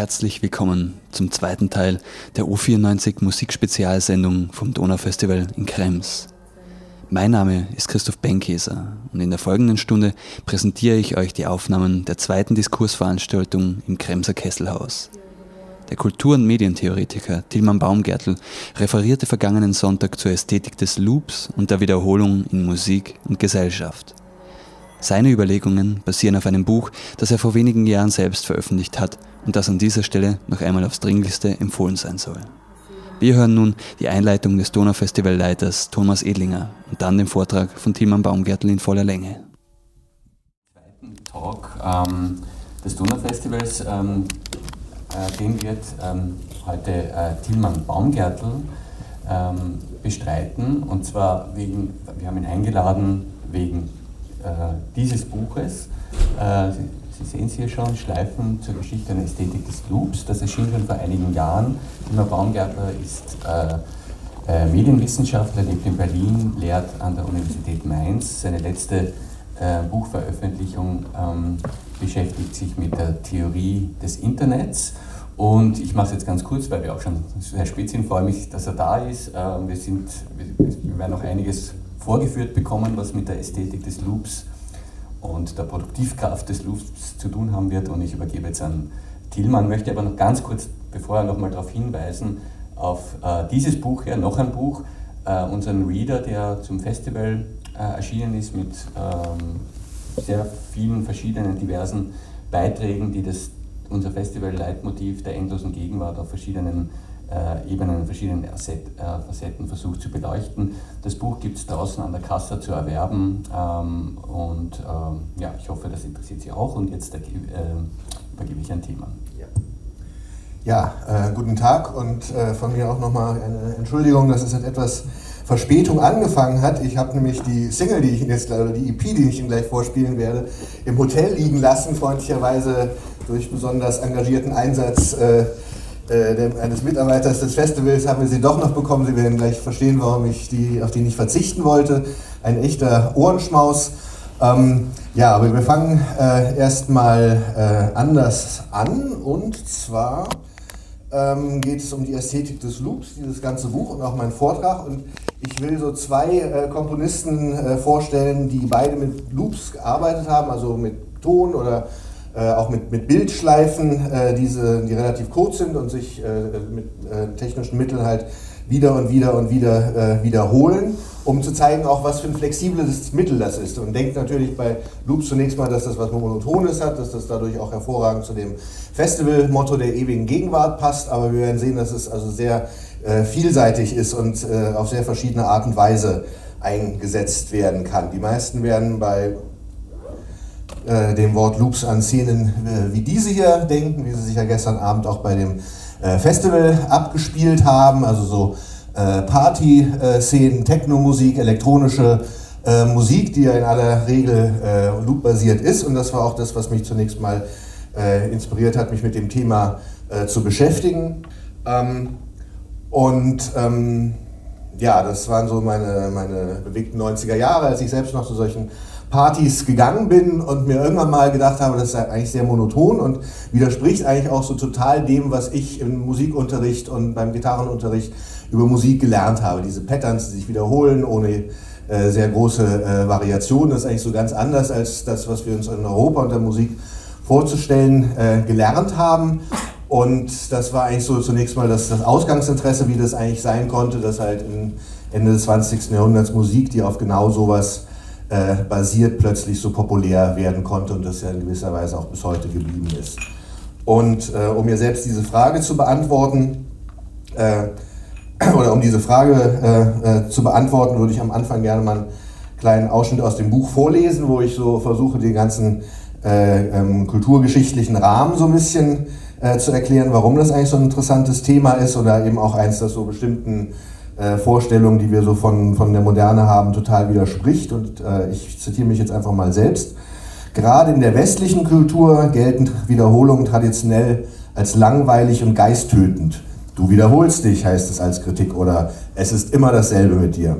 herzlich willkommen zum zweiten Teil der O94 Musikspezialsendung vom Donaufestival in Krems. Mein Name ist Christoph Benkeser und in der folgenden Stunde präsentiere ich euch die Aufnahmen der zweiten Diskursveranstaltung im Kremser Kesselhaus. Der Kultur- und Medientheoretiker Tilman Baumgärtl referierte vergangenen Sonntag zur Ästhetik des Loops und der Wiederholung in Musik und Gesellschaft. Seine Überlegungen basieren auf einem Buch, das er vor wenigen Jahren selbst veröffentlicht hat und das an dieser Stelle noch einmal aufs Dringlichste empfohlen sein soll. Wir hören nun die Einleitung des Donaufestivalleiters Thomas Edlinger und dann den Vortrag von Tilman Baumgärtl in voller Länge. Zweiten Talk ähm, des Donaufestivals, ähm, äh, den wird ähm, heute äh, Tilman Baumgärtl ähm, bestreiten und zwar wegen, wir haben ihn eingeladen wegen dieses Buches. Äh, Sie, sehen es hier schon, Schleifen zur Geschichte der Ästhetik des Loops. Das erschien schon vor einigen Jahren. Timmer Baumgärtner ist äh, Medienwissenschaftler, lebt in Berlin, lehrt an der Universität Mainz. Seine letzte Buchveröffentlichung ähm, beschäftigt sich mit der Theorie des Internets. Und ich mache es jetzt ganz kurz, weil wir auch schon sehr spät sind. Freue mich, dass er da ist. Ähm, wir, sind, wir werden noch einiges vorgeführt bekommen, was mit der Ästhetik des Loops und der Produktivkraft des Loops zu tun haben wird. Und ich übergebe jetzt an Tillmann, möchte aber noch ganz kurz, bevor er nochmal darauf hinweisen, auf äh, dieses Buch hier, noch ein Buch, äh, unseren Reader, der zum Festival äh, erschienen ist mit ähm, sehr vielen verschiedenen diversen Beiträgen, die das, unser Festival-Leitmotiv der endlosen Gegenwart auf verschiedenen äh, Ebenen, verschiedenen äh, Facetten versucht zu beleuchten. Das Buch gibt es draußen an der Kasse zu erwerben ähm, und ähm, ja, ich hoffe, das interessiert Sie auch und jetzt äh, übergebe ich ein Thema. Ja, ja äh, guten Tag und äh, von mir auch nochmal eine Entschuldigung, dass es etwas Verspätung angefangen hat. Ich habe nämlich die Single, die ich Ihnen jetzt, oder die EP, die ich Ihnen gleich vorspielen werde, im Hotel liegen lassen, freundlicherweise durch besonders engagierten Einsatz äh, eines Mitarbeiters des Festivals haben wir sie doch noch bekommen. Sie werden gleich verstehen, warum ich die, auf die nicht verzichten wollte. Ein echter Ohrenschmaus. Ähm, ja, aber wir fangen äh, erstmal äh, anders an. Und zwar ähm, geht es um die Ästhetik des Loops, dieses ganze Buch und auch mein Vortrag. Und ich will so zwei äh, Komponisten äh, vorstellen, die beide mit Loops gearbeitet haben, also mit Ton oder äh, auch mit, mit Bildschleifen, äh, diese, die relativ kurz sind und sich äh, mit äh, technischen Mitteln halt wieder und wieder und wieder äh, wiederholen, um zu zeigen, auch was für ein flexibles Mittel das ist. Und denkt natürlich bei Loops zunächst mal, dass das was Monotones hat, dass das dadurch auch hervorragend zu dem Festival-Motto der ewigen Gegenwart passt, aber wir werden sehen, dass es also sehr vielseitig ist und auf sehr verschiedene Art und Weise eingesetzt werden kann. Die meisten werden bei äh, dem Wort Loops an Szenen äh, wie diese hier denken, wie sie sich ja gestern Abend auch bei dem äh, Festival abgespielt haben, also so äh, Party-Szenen, Techno-Musik, elektronische äh, Musik, die ja in aller Regel Loop-basiert ist und das war auch das, was mich zunächst mal inspiriert hat, mich mit dem Thema zu beschäftigen. Ähm, und ähm, ja, das waren so meine, meine bewegten 90er Jahre, als ich selbst noch zu solchen Partys gegangen bin und mir irgendwann mal gedacht habe, das ist eigentlich sehr monoton und widerspricht eigentlich auch so total dem, was ich im Musikunterricht und beim Gitarrenunterricht über Musik gelernt habe. Diese Patterns, die sich wiederholen ohne äh, sehr große äh, Variationen, das ist eigentlich so ganz anders als das, was wir uns in Europa unter Musik vorzustellen äh, gelernt haben. Und das war eigentlich so zunächst mal das, das Ausgangsinteresse, wie das eigentlich sein konnte, dass halt Ende des 20. Jahrhunderts Musik, die auf genau sowas äh, basiert, plötzlich so populär werden konnte und das ja in gewisser Weise auch bis heute geblieben ist. Und äh, um mir selbst diese Frage zu beantworten, äh, oder um diese Frage äh, äh, zu beantworten, würde ich am Anfang gerne mal einen kleinen Ausschnitt aus dem Buch vorlesen, wo ich so versuche, den ganzen äh, ähm, kulturgeschichtlichen Rahmen so ein bisschen zu erklären, warum das eigentlich so ein interessantes Thema ist oder eben auch eins, das so bestimmten äh, Vorstellung, die wir so von, von der Moderne haben, total widerspricht. Und äh, ich zitiere mich jetzt einfach mal selbst. Gerade in der westlichen Kultur gelten Wiederholungen traditionell als langweilig und geisttötend. Du wiederholst dich, heißt es als Kritik, oder es ist immer dasselbe mit dir.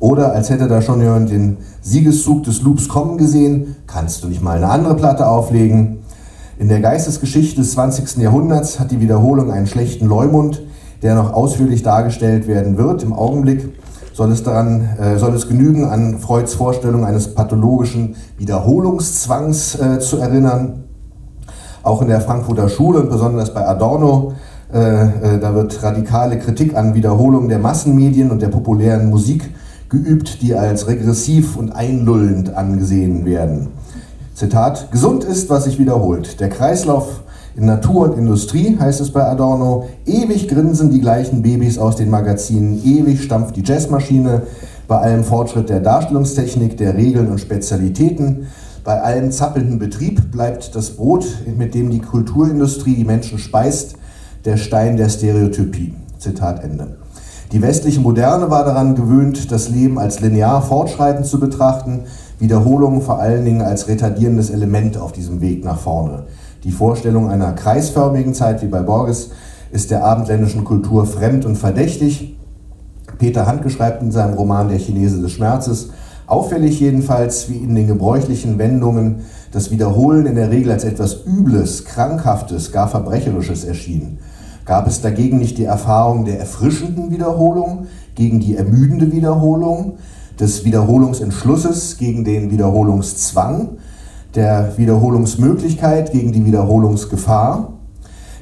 Oder als hätte da schon jemand den Siegeszug des Loops kommen gesehen, kannst du nicht mal eine andere Platte auflegen. In der Geistesgeschichte des 20. Jahrhunderts hat die Wiederholung einen schlechten Leumund, der noch ausführlich dargestellt werden wird. Im Augenblick soll es, daran, äh, soll es genügen, an Freuds Vorstellung eines pathologischen Wiederholungszwangs äh, zu erinnern. Auch in der Frankfurter Schule und besonders bei Adorno, äh, äh, da wird radikale Kritik an Wiederholung der Massenmedien und der populären Musik geübt, die als regressiv und einlullend angesehen werden. Zitat, gesund ist, was sich wiederholt. Der Kreislauf in Natur und Industrie, heißt es bei Adorno, ewig grinsen die gleichen Babys aus den Magazinen, ewig stampft die Jazzmaschine, bei allem Fortschritt der Darstellungstechnik, der Regeln und Spezialitäten, bei allem zappelnden Betrieb bleibt das Brot, mit dem die Kulturindustrie die Menschen speist, der Stein der Stereotypie. Zitat Ende. Die westliche Moderne war daran gewöhnt, das Leben als linear fortschreitend zu betrachten, Wiederholungen vor allen Dingen als retardierendes Element auf diesem Weg nach vorne. Die Vorstellung einer kreisförmigen Zeit wie bei Borges ist der abendländischen Kultur fremd und verdächtig. Peter Handke schreibt in seinem Roman Der Chinese des Schmerzes, auffällig jedenfalls, wie in den gebräuchlichen Wendungen das Wiederholen in der Regel als etwas Übles, Krankhaftes, gar Verbrecherisches erschien. Gab es dagegen nicht die Erfahrung der erfrischenden Wiederholung gegen die ermüdende Wiederholung, des Wiederholungsentschlusses gegen den Wiederholungszwang, der Wiederholungsmöglichkeit gegen die Wiederholungsgefahr.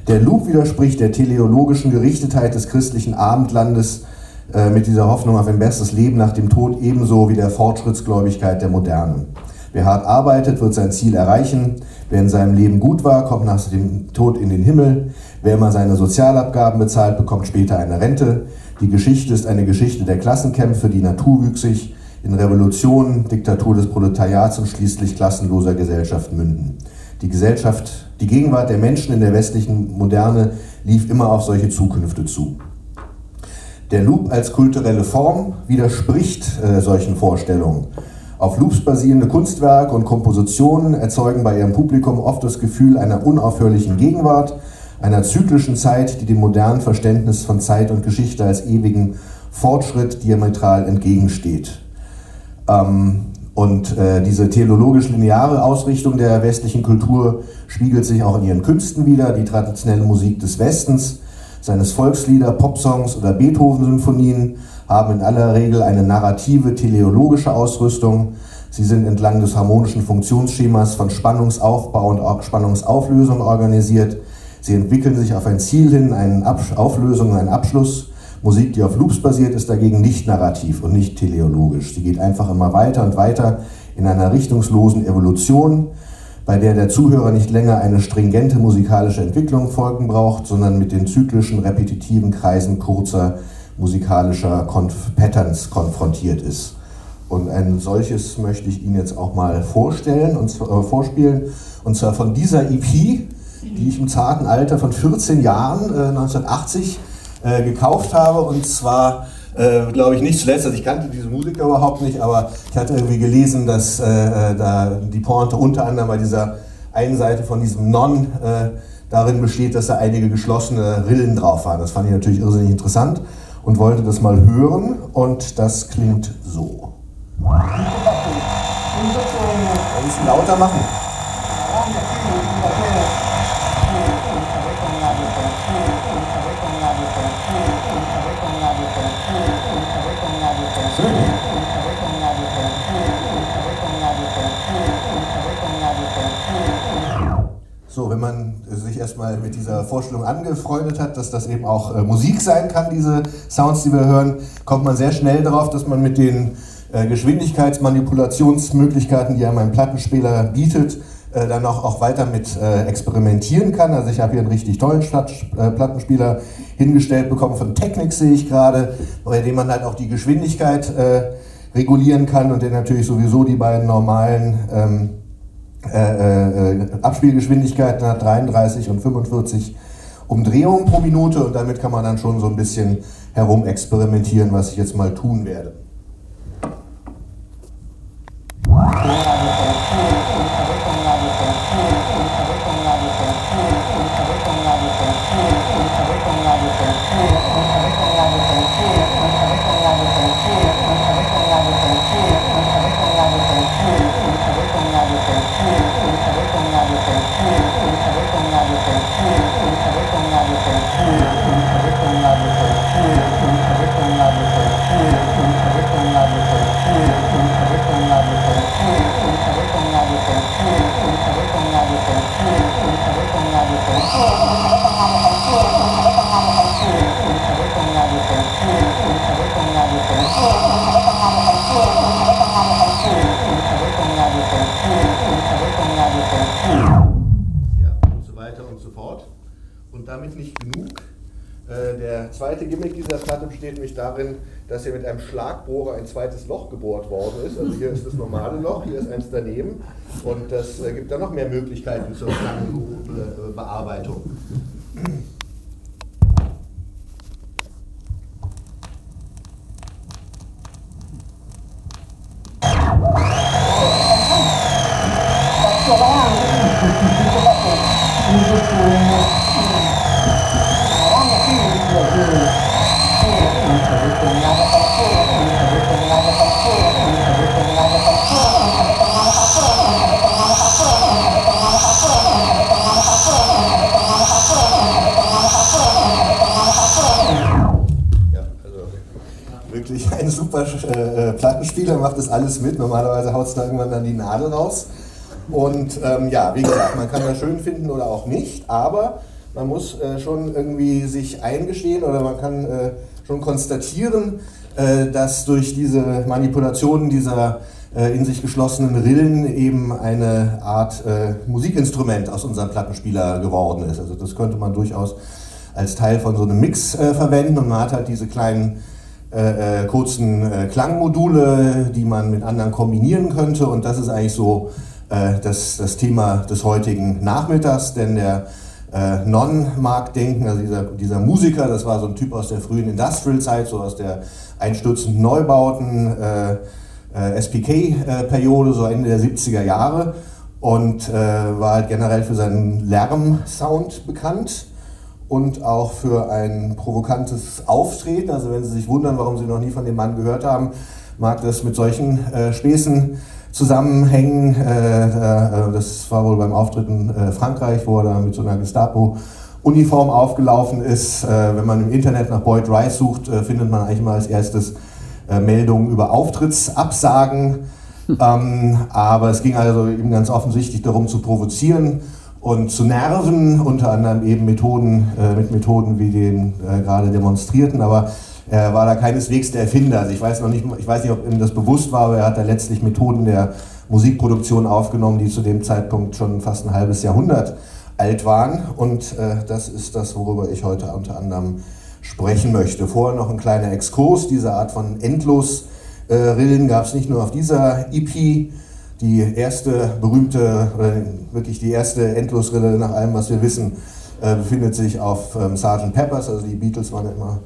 Der Loop widerspricht der teleologischen Gerichtetheit des christlichen Abendlandes äh, mit dieser Hoffnung auf ein besseres Leben nach dem Tod ebenso wie der Fortschrittsgläubigkeit der Moderne. Wer hart arbeitet, wird sein Ziel erreichen. Wer in seinem Leben gut war, kommt nach dem Tod in den Himmel. Wer immer seine Sozialabgaben bezahlt, bekommt später eine Rente. Die Geschichte ist eine Geschichte der Klassenkämpfe, die naturwüchsig in Revolutionen, Diktatur des Proletariats und schließlich klassenloser Gesellschaft münden. Die Gesellschaft, die Gegenwart der Menschen in der westlichen Moderne lief immer auf solche Zukünfte zu. Der Loop als kulturelle Form widerspricht äh, solchen Vorstellungen. Auf Loops basierende Kunstwerke und Kompositionen erzeugen bei ihrem Publikum oft das Gefühl einer unaufhörlichen Gegenwart, einer zyklischen Zeit, die dem modernen Verständnis von Zeit und Geschichte als ewigen Fortschritt diametral entgegensteht. Ähm, und äh, diese theologisch-lineare Ausrichtung der westlichen Kultur spiegelt sich auch in ihren Künsten wider. Die traditionelle Musik des Westens, seines Volkslieder, Popsongs oder Beethoven-Symphonien haben in aller Regel eine narrative, teleologische Ausrüstung. Sie sind entlang des harmonischen Funktionsschemas von Spannungsaufbau und Spannungsauflösung organisiert. Sie entwickeln sich auf ein Ziel hin, eine Auflösung, einen Abschluss. Musik, die auf Loops basiert, ist dagegen nicht narrativ und nicht teleologisch. Sie geht einfach immer weiter und weiter in einer richtungslosen Evolution, bei der der Zuhörer nicht länger eine stringente musikalische Entwicklung folgen braucht, sondern mit den zyklischen, repetitiven Kreisen kurzer musikalischer Konf Patterns konfrontiert ist. Und ein solches möchte ich Ihnen jetzt auch mal vorstellen und äh, vorspielen. Und zwar von dieser EP, die ich im zarten Alter von 14 Jahren, äh, 1980, äh, gekauft habe. Und zwar, äh, glaube ich, nicht zuletzt, also ich kannte diese Musiker überhaupt nicht, aber ich hatte irgendwie gelesen, dass äh, äh, da die Pointe unter anderem bei dieser einen Seite von diesem Non darin besteht, dass da einige geschlossene Rillen drauf waren. Das fand ich natürlich irrsinnig interessant und wollte das mal hören und das klingt so. Ein bisschen lauter machen. Man sich erstmal mit dieser Vorstellung angefreundet hat, dass das eben auch äh, Musik sein kann, diese Sounds, die wir hören, kommt man sehr schnell darauf, dass man mit den äh, Geschwindigkeitsmanipulationsmöglichkeiten, die einem ein Plattenspieler bietet, äh, dann auch, auch weiter mit äh, experimentieren kann. Also ich habe hier einen richtig tollen Stadt, äh, Plattenspieler hingestellt bekommen von Technics, sehe ich gerade, bei dem man halt auch die Geschwindigkeit äh, regulieren kann und der natürlich sowieso die beiden normalen ähm, äh, äh, Abspielgeschwindigkeiten hat, 33 und 45 Umdrehungen pro Minute und damit kann man dann schon so ein bisschen herumexperimentieren, was ich jetzt mal tun werde. Zweite Gimmick dieser Platte besteht nämlich darin, dass hier mit einem Schlagbohrer ein zweites Loch gebohrt worden ist. Also hier ist das normale Loch, hier ist eins daneben. Und das äh, gibt dann noch mehr Möglichkeiten zur Klangbearbeitung. Das alles mit. Normalerweise haut es da irgendwann dann die Nadel raus. Und ähm, ja, wie gesagt, man kann das schön finden oder auch nicht, aber man muss äh, schon irgendwie sich eingestehen oder man kann äh, schon konstatieren, äh, dass durch diese Manipulationen dieser äh, in sich geschlossenen Rillen eben eine Art äh, Musikinstrument aus unserem Plattenspieler geworden ist. Also das könnte man durchaus als Teil von so einem Mix äh, verwenden und man hat halt diese kleinen äh, äh, kurzen äh, Klangmodule, die man mit anderen kombinieren könnte. Und das ist eigentlich so äh, das, das Thema des heutigen Nachmittags, denn der äh, Non-Mark-Denken, also dieser, dieser Musiker, das war so ein Typ aus der frühen Industrial-Zeit, so aus der einstürzenden Neubauten, äh, SPK-Periode, so Ende der 70er Jahre. Und war halt generell für seinen Lärm-Sound bekannt und auch für ein provokantes Auftreten. Also wenn Sie sich wundern, warum Sie noch nie von dem Mann gehört haben, mag das mit solchen äh, Späßen zusammenhängen. Äh, äh, das war wohl beim Auftritt in äh, Frankreich, wo er da mit so einer Gestapo-Uniform aufgelaufen ist. Äh, wenn man im Internet nach Boyd Rice sucht, äh, findet man eigentlich mal als erstes Meldungen über Auftrittsabsagen. ähm, aber es ging also eben ganz offensichtlich darum zu provozieren und zu nerven, unter anderem eben Methoden, äh, mit Methoden wie den äh, gerade demonstrierten, aber er war da keineswegs der Erfinder. Also ich weiß noch nicht, ich weiß nicht, ob ihm das bewusst war, aber er hat da letztlich Methoden der Musikproduktion aufgenommen, die zu dem Zeitpunkt schon fast ein halbes Jahrhundert alt waren. Und äh, das ist das, worüber ich heute unter anderem sprechen möchte. Vorher noch ein kleiner Exkurs. Diese Art von Endlosrillen gab es nicht nur auf dieser EP, die erste berühmte, wirklich die erste Endlosrille nach allem, was wir wissen, äh, befindet sich auf ähm, Sgt. Peppers. Also die Beatles waren immer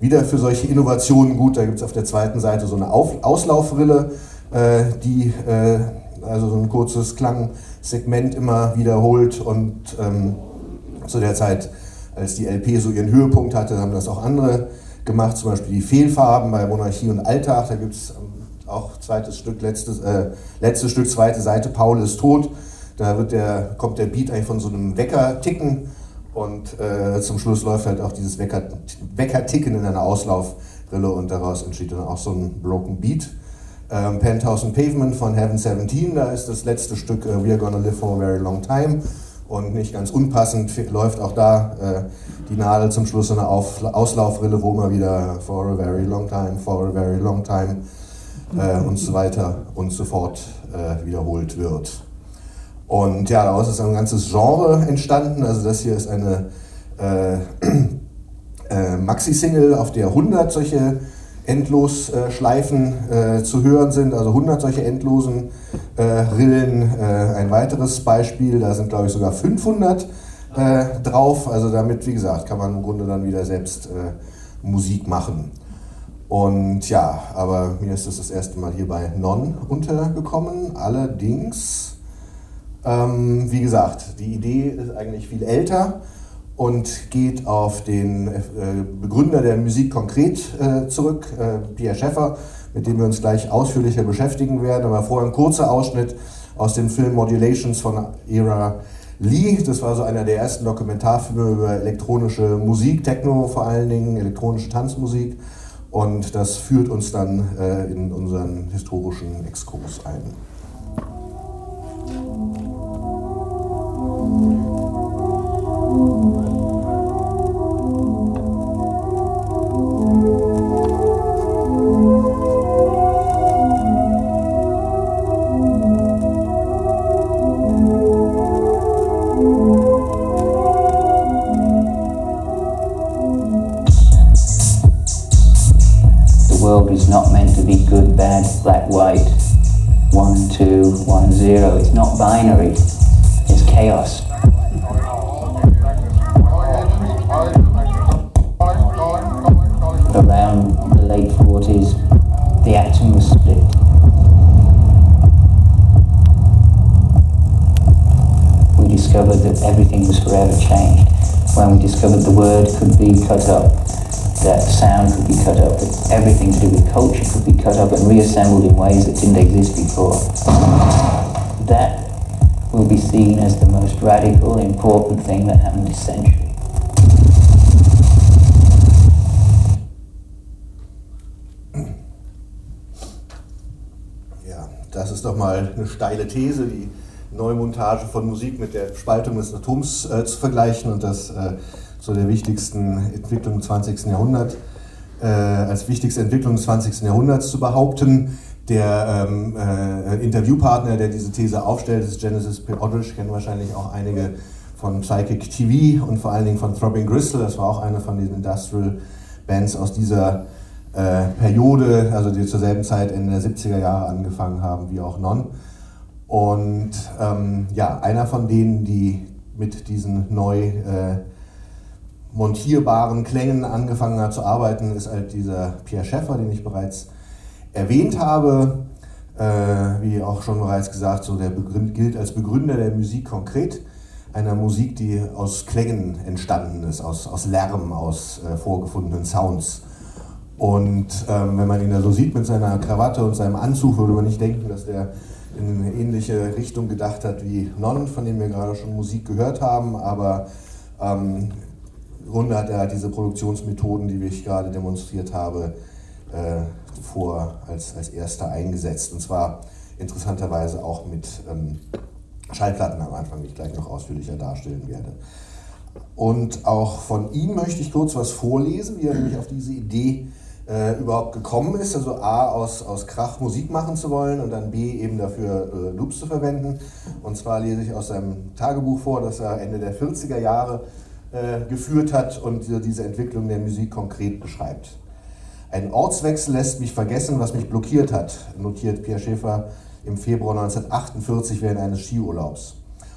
wieder für solche Innovationen gut. Da gibt es auf der zweiten Seite so eine auf Auslaufrille, äh, die äh, also so ein kurzes Klangsegment immer wiederholt. Und ähm, zu der Zeit, als die LP so ihren Höhepunkt hatte, haben das auch andere gemacht, zum Beispiel die Fehlfarben bei Monarchie und Alltag. Da gibt es auch zweites Stück, letztes, äh, letztes Stück, zweite Seite, Paul ist tot. Da wird der, kommt der Beat eigentlich von so einem Wecker ticken und äh, zum Schluss läuft halt auch dieses Wecker, Wecker ticken in einer Auslaufrille und daraus entsteht dann auch so ein Broken Beat. Ähm, Penthouse and Pavement von Heaven 17, da ist das letzte Stück äh, We're Gonna Live for a Very Long Time und nicht ganz unpassend läuft auch da äh, die Nadel zum Schluss in einer Auf Auslaufrille, wo immer wieder For a Very Long Time, For a Very Long Time äh, und so weiter und so fort äh, wiederholt wird. Und ja, daraus ist ein ganzes Genre entstanden. Also das hier ist eine äh, äh Maxi-Single, auf der 100 solche Endlosschleifen äh, zu hören sind, also 100 solche endlosen äh, Rillen. ein weiteres Beispiel, da sind glaube ich sogar 500 drauf. Also damit, wie gesagt, kann man im Grunde dann wieder selbst Musik machen. Und ja, aber mir ist es das, erste Mal hier bei Non untergekommen. Allerdings, ähm, wie gesagt, die Idee ist eigentlich viel älter und geht auf den äh, Begründer der Musik konkret äh, zurück, äh, Pierre Schäffer, mit dem wir uns gleich ausführlicher beschäftigen werden. Aber vorher ein kurzer Ausschnitt aus dem Film Modulations von Ira Lee. Das war so einer der ersten Dokumentarfilme über elektronische Musik, Techno vor allen Dingen, elektronische Tanzmusik. Und das führt uns dann äh, in unseren historischen Exkurs ein. Binary, is chaos. Around the late 40s, the atom was split. We discovered that everything was forever changed. When we discovered the word could be cut up, that sound could be cut up, that everything to do with culture could be cut up and reassembled in ways that didn't exist before. That will be seen as the most radical, important thing that happened this century. Ja, das ist doch mal eine steile These, die Neumontage von Musik mit der Spaltung des Atoms äh, zu vergleichen und das äh, zu der wichtigsten Entwicklung im 20. Jahrhundert, äh, als wichtigste Entwicklung des 20. Jahrhunderts zu behaupten. Der ähm, äh, Interviewpartner, der diese These aufstellt, ist Genesis P. Aldrich, kennen wahrscheinlich auch einige von Psychic TV und vor allen Dingen von Throbbing Gristle. Das war auch eine von den Industrial Bands aus dieser äh, Periode, also die zur selben Zeit Ende der 70er Jahre angefangen haben, wie auch Non. Und ähm, ja, einer von denen, die mit diesen neu äh, montierbaren Klängen angefangen hat zu arbeiten, ist halt dieser Pierre Schäffer, den ich bereits erwähnt habe. Äh, wie auch schon bereits gesagt, so der Begründ, gilt als Begründer der Musik konkret, einer Musik, die aus Klängen entstanden ist, aus, aus Lärm, aus äh, vorgefundenen Sounds. Und ähm, wenn man ihn da so sieht mit seiner Krawatte und seinem Anzug, würde man nicht denken, dass der in eine ähnliche Richtung gedacht hat wie Non, von dem wir gerade schon Musik gehört haben. Aber ähm, im Grunde hat er diese Produktionsmethoden, die ich gerade demonstriert habe, äh, vor als, als erster eingesetzt. Und zwar interessanterweise auch mit ähm, Schallplatten am Anfang, die ich gleich noch ausführlicher darstellen werde. Und auch von ihm möchte ich kurz was vorlesen, wie er nämlich auf diese Idee äh, überhaupt gekommen ist. Also A, aus, aus Krach Musik machen zu wollen und dann B, eben dafür äh, Loops zu verwenden. Und zwar lese ich aus seinem Tagebuch vor, das er Ende der 40er Jahre äh, geführt hat und diese Entwicklung der Musik konkret beschreibt. Ein Ortswechsel lässt mich vergessen, was mich blockiert hat, notiert Pierre Schäfer im Februar 1948 während eines Skiurlaubs.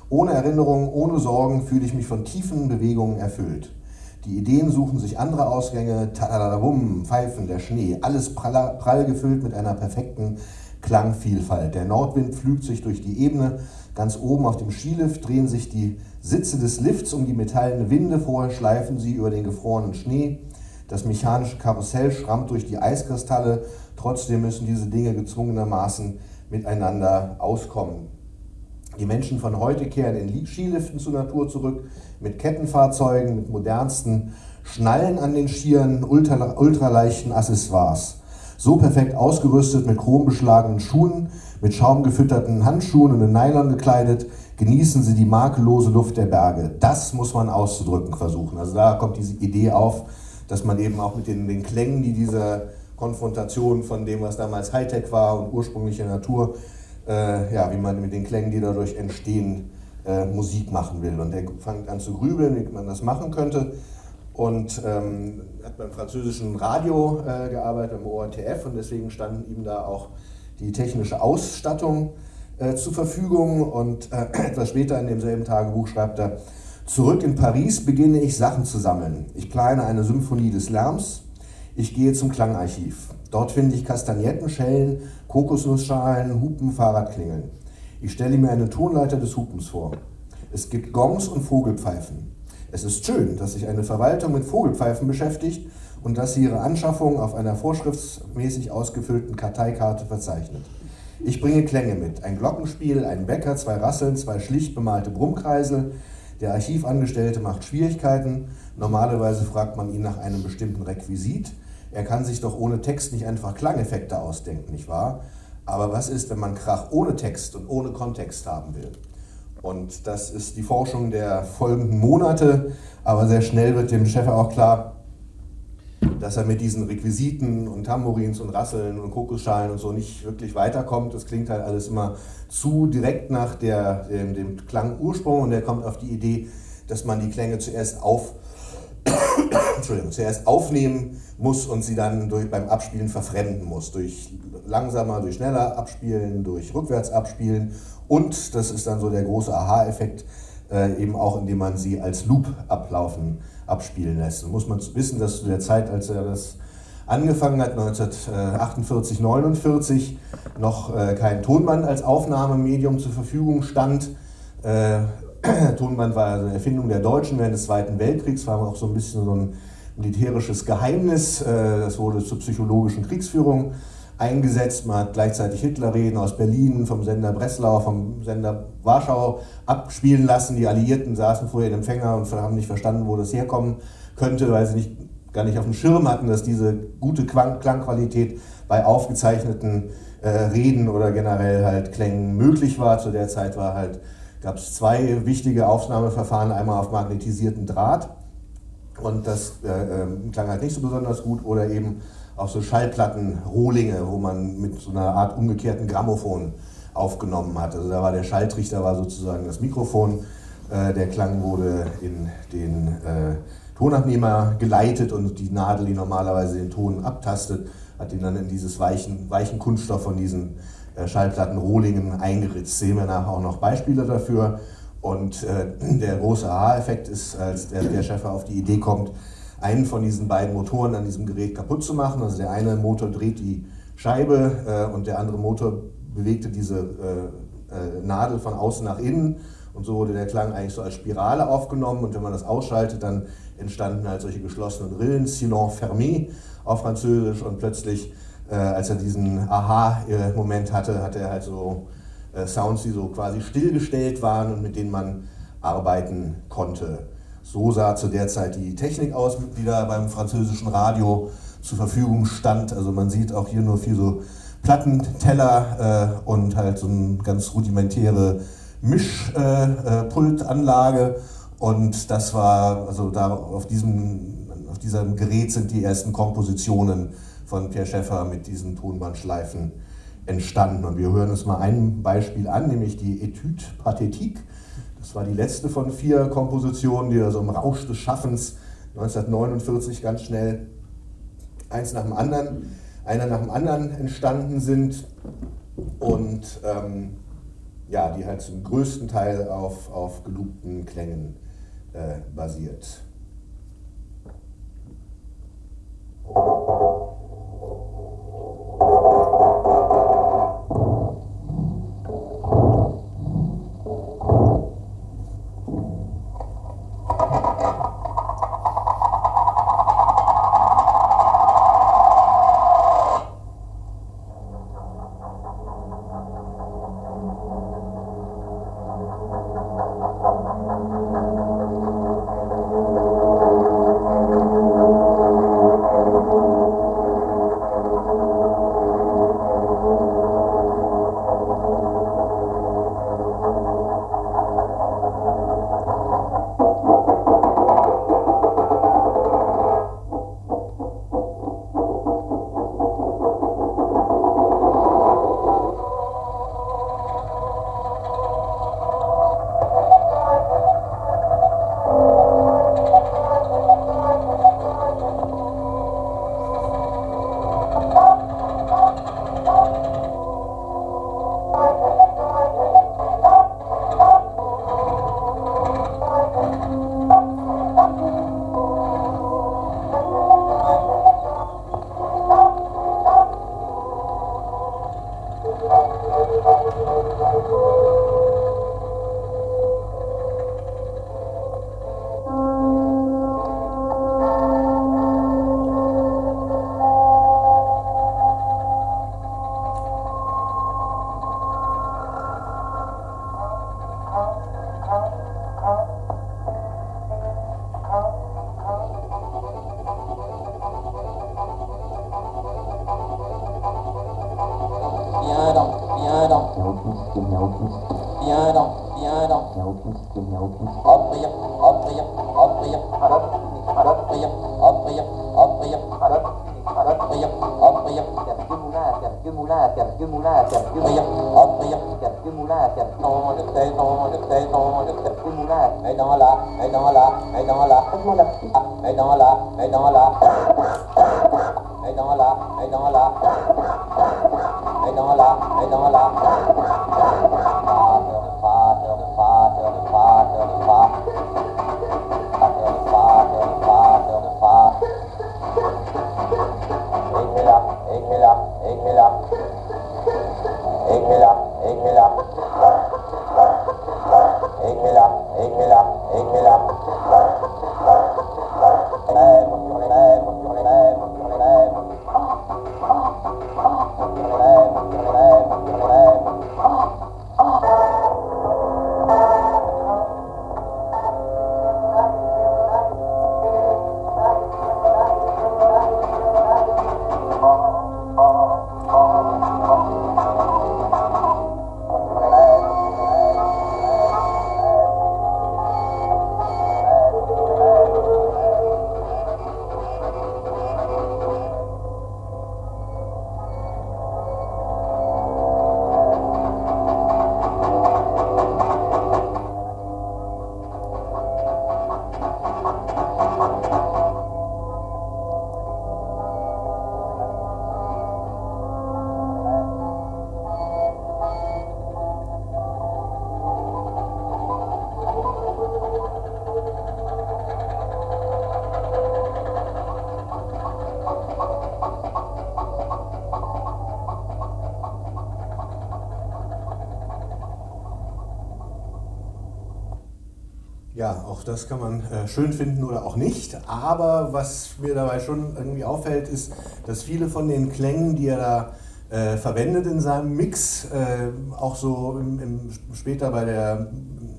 Ohne Erinnerung, ohne Sorgen fühle ich mich von tiefen Bewegungen erfüllt. Die Ideen suchen sich andere Ausgänge, tadadadabum, Pfeifen, der Schnee, alles prall, prall gefüllt mit einer perfekten Klangvielfalt. Der Nordwind pflügt sich durch die Ebene, ganz oben auf dem Skilift drehen sich die Sitze des Lifts um die metallene Winde, vorher schleifen sie über den gefrorenen Schnee. Das mechanische Karussell schrammt durch die Eiskristalle, trotzdem müssen diese Dinge gezwungenermaßen miteinander auskommen. Die Menschen von heute kehren in Skiliften zur Natur zurück, mit Kettenfahrzeugen, mit modernsten Schnallen an den Skiern, ultra, ultraleichten Accessoires. So perfekt ausgerüstet mit chrombeschlagenen Schuhen, mit schaumgefütterten Handschuhen und in Nylon gekleidet, genießen sie die makellose Luft der Berge. Das muss man auszudrücken versuchen. Also da kommt diese Idee auf, dass man eben auch mit den, den Klängen, die diese Konfrontation von dem, was damals Hightech war und ursprüngliche Natur, äh, ja, wie man mit den Klängen, die dadurch entstehen, äh, Musik machen will. Und er fängt an zu grübeln, wie man das machen könnte. Und ähm, hat beim französischen Radio äh, gearbeitet, beim ORTF, und deswegen standen ihm da auch die technische Ausstattung äh, zur Verfügung und äh, etwas später in demselben Tagebuch schreibt er, zurück in Paris beginne ich Sachen zu sammeln. Ich plane eine Symphonie des Lärms. Ich gehe zum Klangarchiv. Dort finde ich Kastagnetten, Schellen, Kokosnussschalen, Hupen, Fahrradklingeln. Ich stelle mir einen Tonleiter des Hupens vor. Es gibt Gongs und Vogelpfeifen. Es ist schön, dass sich eine Verwaltung mit Vogelpfeifen beschäftigt und dass sie ihre Anschaffung auf einer vorschriftsmäßig ausgefüllten Karteikarte verzeichnet. Ich bringe Klänge mit. Ein Glockenspiel, ein Bäcker, zwei Rasseln, zwei schlicht bemalte Brummkreisel. Der Archivangestellte macht Schwierigkeiten. Normalerweise fragt man ihn nach einem bestimmten Requisit. Er kann sich doch ohne Text nicht einfach Klangeffekte ausdenken, nicht wahr? Aber was ist, wenn man Krach ohne Text und ohne Kontext haben will? Und das ist die Forschung der folgenden Monate. Aber sehr schnell wird dem Chef auch klar, dass er mit diesen Requisiten und Tambourins und Rasseln und Kokosschalen und so nicht wirklich weiterkommt. Das klingt halt alles immer zu direkt nach der, dem, dem Klangursprung und er kommt auf die Idee, dass man die Klänge zuerst auf, Entschuldigung, zuerst aufnehmen muss und sie dann durch, beim Abspielen verfremden muss. Durch langsamer, durch schneller Abspielen, durch rückwärts Abspielen und, das ist dann so der große Aha-Effekt, äh, eben auch indem man sie als Loop ablaufen, abspielen lässt. Und muss man wissen, dass zu der Zeit, als er das angefangen hat, 1948, 49, noch äh, kein Tonband als Aufnahmemedium zur Verfügung stand. Äh, Tonband war eine Erfindung der Deutschen während des Zweiten Weltkriegs, war auch so ein bisschen so ein militärisches Geheimnis. Äh, das wurde zur psychologischen Kriegsführung eingesetzt. Man hat gleichzeitig Hitlerreden aus Berlin, vom Sender Breslau, vom Sender Warschau abspielen lassen. Die Alliierten saßen vorher in Empfänger und haben nicht verstanden, wo das herkommen könnte, weil sie nicht, gar nicht auf dem Schirm hatten, dass diese gute Klangqualität bei aufgezeichneten äh, Reden oder generell halt Klängen möglich war. Zu der Zeit war halt gab es zwei wichtige Aufnahmeverfahren, einmal auf magnetisierten Draht und das äh, äh, klang halt nicht so besonders gut oder eben auf so Schallplatten-Rohlinge, wo man mit so einer Art umgekehrten Grammophon aufgenommen hat. Also da war der Schalltrichter war sozusagen das Mikrofon, äh, der Klang wurde in den äh, Tonabnehmer geleitet und die Nadel, die normalerweise den Ton abtastet, hat ihn dann in dieses weichen, weichen Kunststoff von diesen äh, Schallplatten Rohlingen eingeritzt. Sehen wir nachher auch noch Beispiele dafür. Und äh, der große Aha-Effekt ist, als der, der Chef auf die Idee kommt, einen von diesen beiden Motoren an diesem Gerät kaputt zu machen. Also der eine Motor dreht die Scheibe äh, und der andere Motor bewegte diese äh, äh, Nadel von außen nach innen. Und so wurde der Klang eigentlich so als Spirale aufgenommen. Und wenn man das ausschaltet, dann entstanden halt solche geschlossenen Rillen, silence fermé auf Französisch. Und plötzlich äh, als er diesen Aha-Moment hatte, hatte er halt so äh, Sounds, die so quasi stillgestellt waren und mit denen man arbeiten konnte. So sah zu der Zeit die Technik aus, die da beim französischen Radio zur Verfügung stand. Also man sieht auch hier nur viel so Plattenteller äh, und halt so eine ganz rudimentäre Mischpultanlage. Äh, und das war, also da auf diesem, auf diesem Gerät sind die ersten Kompositionen von Pierre Schäffer mit diesen Tonbandschleifen entstanden. Und wir hören uns mal ein Beispiel an, nämlich die Etude Pathétique. Das war die letzte von vier Kompositionen, die da so im Rausch des Schaffens 1949 ganz schnell eins nach dem anderen, einer nach dem anderen entstanden sind und ähm, ja, die halt zum größten Teil auf, auf gelobten Klängen äh, basiert. Das kann man äh, schön finden oder auch nicht. Aber was mir dabei schon irgendwie auffällt, ist, dass viele von den Klängen, die er da äh, verwendet in seinem Mix, äh, auch so im, im, später bei der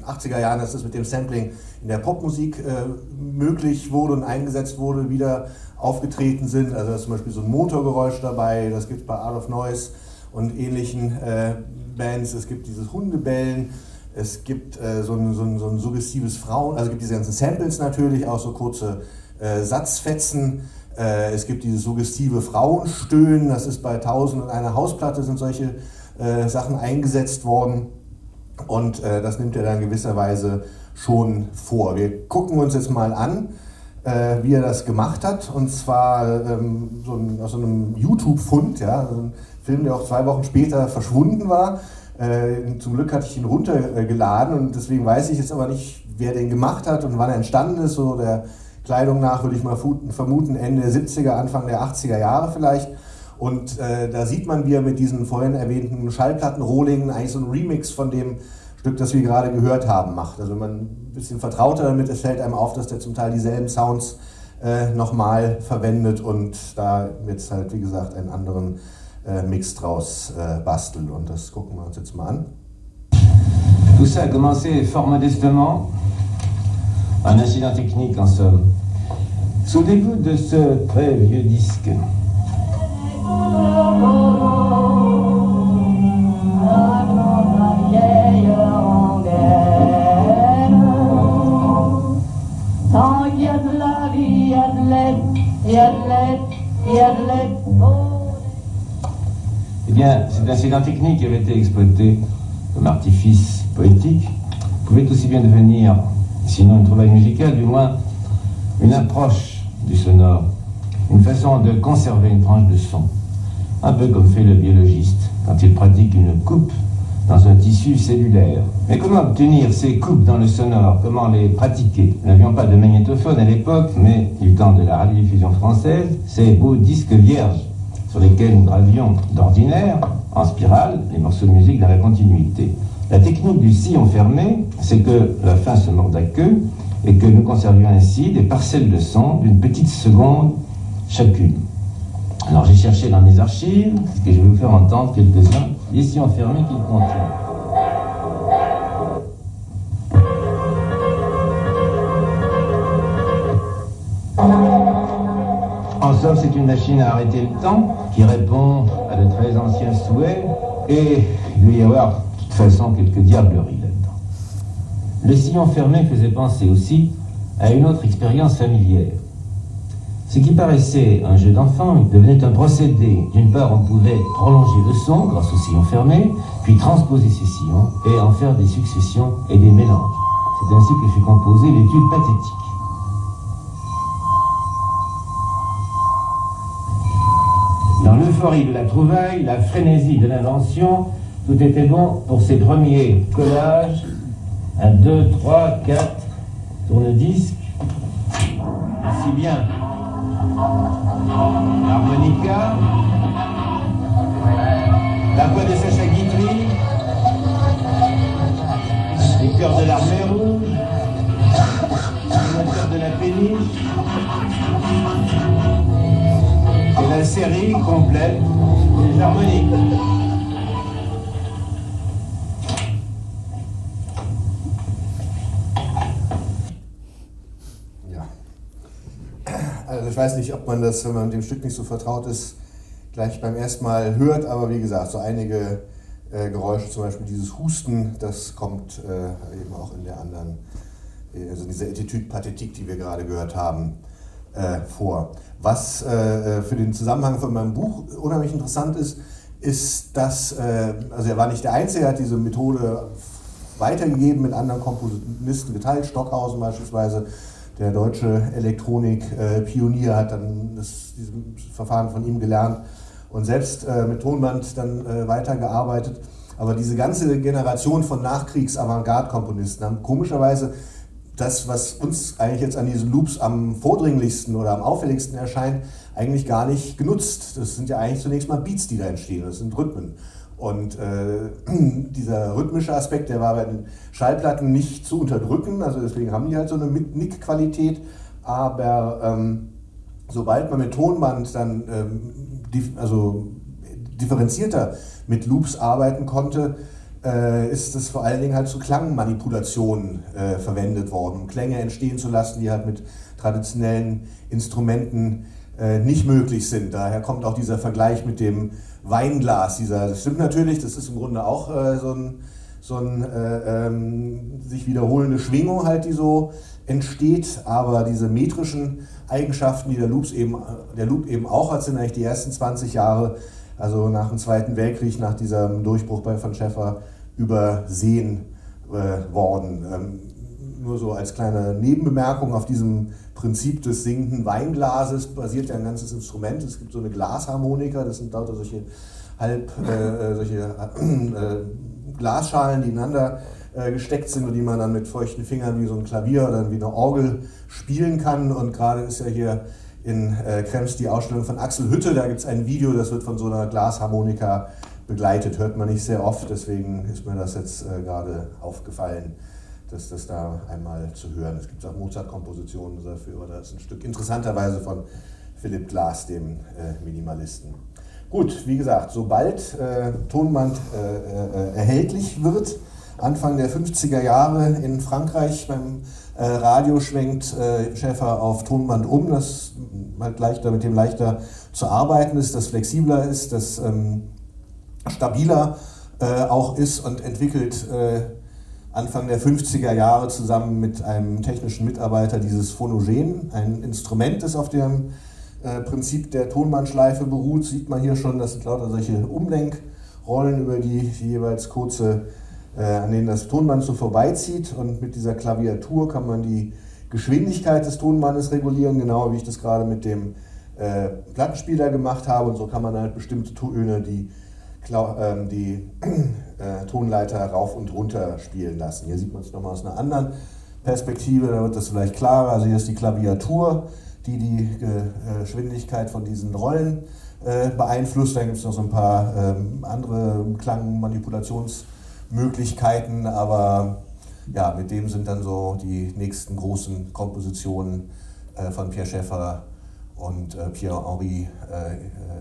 80er Jahren, dass das mit dem Sampling in der Popmusik äh, möglich wurde und eingesetzt wurde, wieder aufgetreten sind. Also da ist zum Beispiel so ein Motorgeräusch dabei, das gibt es bei Art of Noise und ähnlichen äh, Bands. Es gibt dieses Hundebellen es gibt äh, so, ein, so, ein, so, ein, suggestives Frauen, also gibt diese ganzen Samples natürlich, auch so kurze äh, Satzfetzen. Äh, es gibt dieses suggestive Frauenstöhnen, das ist bei Tausend und einer Hausplatte sind solche äh, Sachen eingesetzt worden. Und äh, das nimmt er dann gewisserweise schon vor. Wir gucken uns jetzt mal an, äh, wie er das gemacht hat. Und zwar ähm, so ein, aus so einem YouTube-Fund, ja, also ein Film, der auch zwei Wochen später verschwunden war. Äh, zum Glück hatte ich ihn runtergeladen und deswegen weiß ich jetzt aber nicht, wer den gemacht hat und wann er entstanden ist. So der Kleidung nach würde ich mal vermuten, Ende der 70er, Anfang der 80er Jahre vielleicht. Und äh, da sieht man, wie er mit diesen vorhin erwähnten Schallplattenrohlingen eigentlich so ein Remix von dem Stück, das wir gerade gehört haben, macht. Also wenn man ein bisschen vertrauter damit ist, fällt einem auf, dass der zum Teil dieselben Sounds äh, nochmal verwendet und da jetzt halt, wie gesagt, einen anderen äh, Mix draus äh, basteln. Und das gucken wir uns jetzt mal an. Tout ça a commencé fort modestement. Un incident technique en somme. L'écoute de ce très vieux disque. Oh. Cet incident technique qui avait été exploité comme artifice poétique. Pouvait aussi bien devenir, sinon une trouvaille musicale, du moins une approche du sonore, une façon de conserver une tranche de son, un peu comme fait le biologiste quand il pratique une coupe dans un tissu cellulaire. Mais comment obtenir ces coupes dans le sonore? Comment les pratiquer? Nous n'avions pas de magnétophone à l'époque, mais du temps de la radiodiffusion française, ces beaux disques vierges sur lesquels nous gravions d'ordinaire, en spirale, les morceaux de musique dans la continuité. La technique du sillon fermé, c'est que la fin se mord à queue et que nous conservions ainsi des parcelles de son d'une petite seconde chacune. Alors j'ai cherché dans mes archives, ce que je vais vous faire entendre quelques-uns, des sillons fermés qui contiennent. C'est une machine à arrêter le temps qui répond à de très anciens souhaits et il doit y avoir de toute façon quelques diableries là-dedans. Le sillon fermé faisait penser aussi à une autre expérience familière. Ce qui paraissait un jeu d'enfant devenait un procédé. D'une part, on pouvait prolonger le son grâce au sillon fermé, puis transposer ces sillons et en faire des successions et des mélanges. C'est ainsi que j'ai composé l'étude pathétique. L'euphorie de la trouvaille, la frénésie de l'invention, tout était bon pour ces premiers collages. Un, deux, trois, quatre, tourne-disque. Ainsi bien. L'harmonica. La voix de Sacha Guitry. Les cœurs de l'armée rouge. Le moteur de la péniche. La série complète des harmoniques. Ja. Also ich weiß nicht, ob man das, wenn man dem Stück nicht so vertraut ist, gleich beim ersten Mal hört, aber wie gesagt, so einige äh, Geräusche, zum Beispiel dieses Husten, das kommt äh, eben auch in der anderen, äh, also in dieser Attitude Pathetik, die wir gerade gehört haben, äh, vor. Was äh, für den Zusammenhang von meinem Buch unheimlich interessant ist, ist, dass, äh, also er war nicht der Einzige, er hat diese Methode weitergegeben, mit anderen Komponisten geteilt, Stockhausen beispielsweise, der deutsche Elektronik-Pionier hat dann das, dieses Verfahren von ihm gelernt und selbst äh, mit Tonband dann äh, weitergearbeitet. Aber diese ganze Generation von Nachkriegs-Avantgarde-Komponisten haben komischerweise das, was uns eigentlich jetzt an diesen Loops am vordringlichsten oder am auffälligsten erscheint, eigentlich gar nicht genutzt. Das sind ja eigentlich zunächst mal Beats, die da entstehen, das sind Rhythmen. Und äh, dieser rhythmische Aspekt, der war bei den Schallplatten nicht zu unterdrücken, also deswegen haben die halt so eine Nick-Qualität, aber ähm, sobald man mit Tonband dann ähm, dif also differenzierter mit Loops arbeiten konnte, äh, ist es vor allen Dingen halt zu Klangmanipulationen äh, verwendet worden, um Klänge entstehen zu lassen, die halt mit traditionellen Instrumenten äh, nicht möglich sind. Daher kommt auch dieser Vergleich mit dem Weinglas. Dieser, das stimmt natürlich, das ist im Grunde auch äh, so ein, so ein äh, ähm, sich wiederholende Schwingung halt, die so entsteht, aber diese metrischen Eigenschaften, die der, Loops eben, der Loop eben auch hat, sind eigentlich die ersten 20 Jahre, also nach dem Zweiten Weltkrieg, nach diesem Durchbruch bei von Schäffer, übersehen äh, worden. Ähm, nur so als kleine Nebenbemerkung auf diesem Prinzip des singenden Weinglases basiert ja ein ganzes Instrument. Es gibt so eine Glasharmonika, das sind lauter solche halb äh, solche äh, Glasschalen, die ineinander äh, gesteckt sind und die man dann mit feuchten Fingern wie so ein Klavier oder wie eine Orgel spielen kann. Und gerade ist ja hier in äh, Krems die Ausstellung von Axel Hütte, da gibt es ein Video, das wird von so einer Glasharmonika begleitet, hört man nicht sehr oft, deswegen ist mir das jetzt äh, gerade aufgefallen dass das da einmal zu hören ist. Es gibt auch Mozart-Kompositionen dafür, oder das ist ein Stück interessanterweise von Philipp Glass, dem äh, Minimalisten. Gut, wie gesagt, sobald äh, Tonband äh, äh erhältlich wird, Anfang der 50er Jahre in Frankreich beim äh, Radio schwenkt äh, Schäfer auf Tonband um, das halt leichter, mit dem leichter zu arbeiten ist, das flexibler ist, das ähm, stabiler auch ist und entwickelt Anfang der 50er Jahre zusammen mit einem technischen Mitarbeiter dieses Phonogen, ein Instrument, das auf dem äh, Prinzip der Tonbandschleife beruht. Sieht man hier schon, das sind lauter solche Umlenkrollen, über die, die jeweils kurze, äh, an denen das Tonband so vorbeizieht. Und mit dieser Klaviatur kann man die Geschwindigkeit des Tonbandes regulieren, genau wie ich das gerade mit dem äh, Plattenspieler gemacht habe. Und so kann man halt bestimmte Töne, die die äh, Tonleiter rauf und runter spielen lassen. Hier sieht man es nochmal aus einer anderen Perspektive, da wird das vielleicht klarer. Also hier ist die Klaviatur, die die äh, Geschwindigkeit von diesen Rollen äh, beeinflusst. Da gibt es noch so ein paar ähm, andere Klangmanipulationsmöglichkeiten, aber ja, mit dem sind dann so die nächsten großen Kompositionen von Pierre Schäffer und Pierre-Henri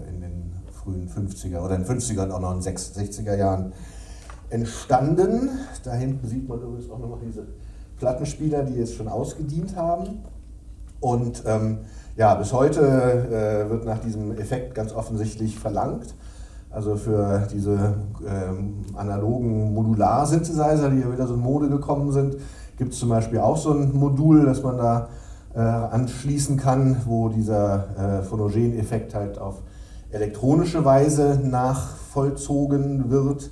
in den frühen 50er oder in den 50er und auch noch in den 60er Jahren entstanden. Da hinten sieht man übrigens auch noch diese Plattenspieler, die jetzt schon ausgedient haben. Und ähm, ja, bis heute äh, wird nach diesem Effekt ganz offensichtlich verlangt. Also für diese ähm, analogen Modular-Synthesizer, die ja wieder so in Mode gekommen sind, gibt es zum Beispiel auch so ein Modul, das man da äh, anschließen kann, wo dieser äh, Phonogen-Effekt halt auf elektronische Weise nachvollzogen wird.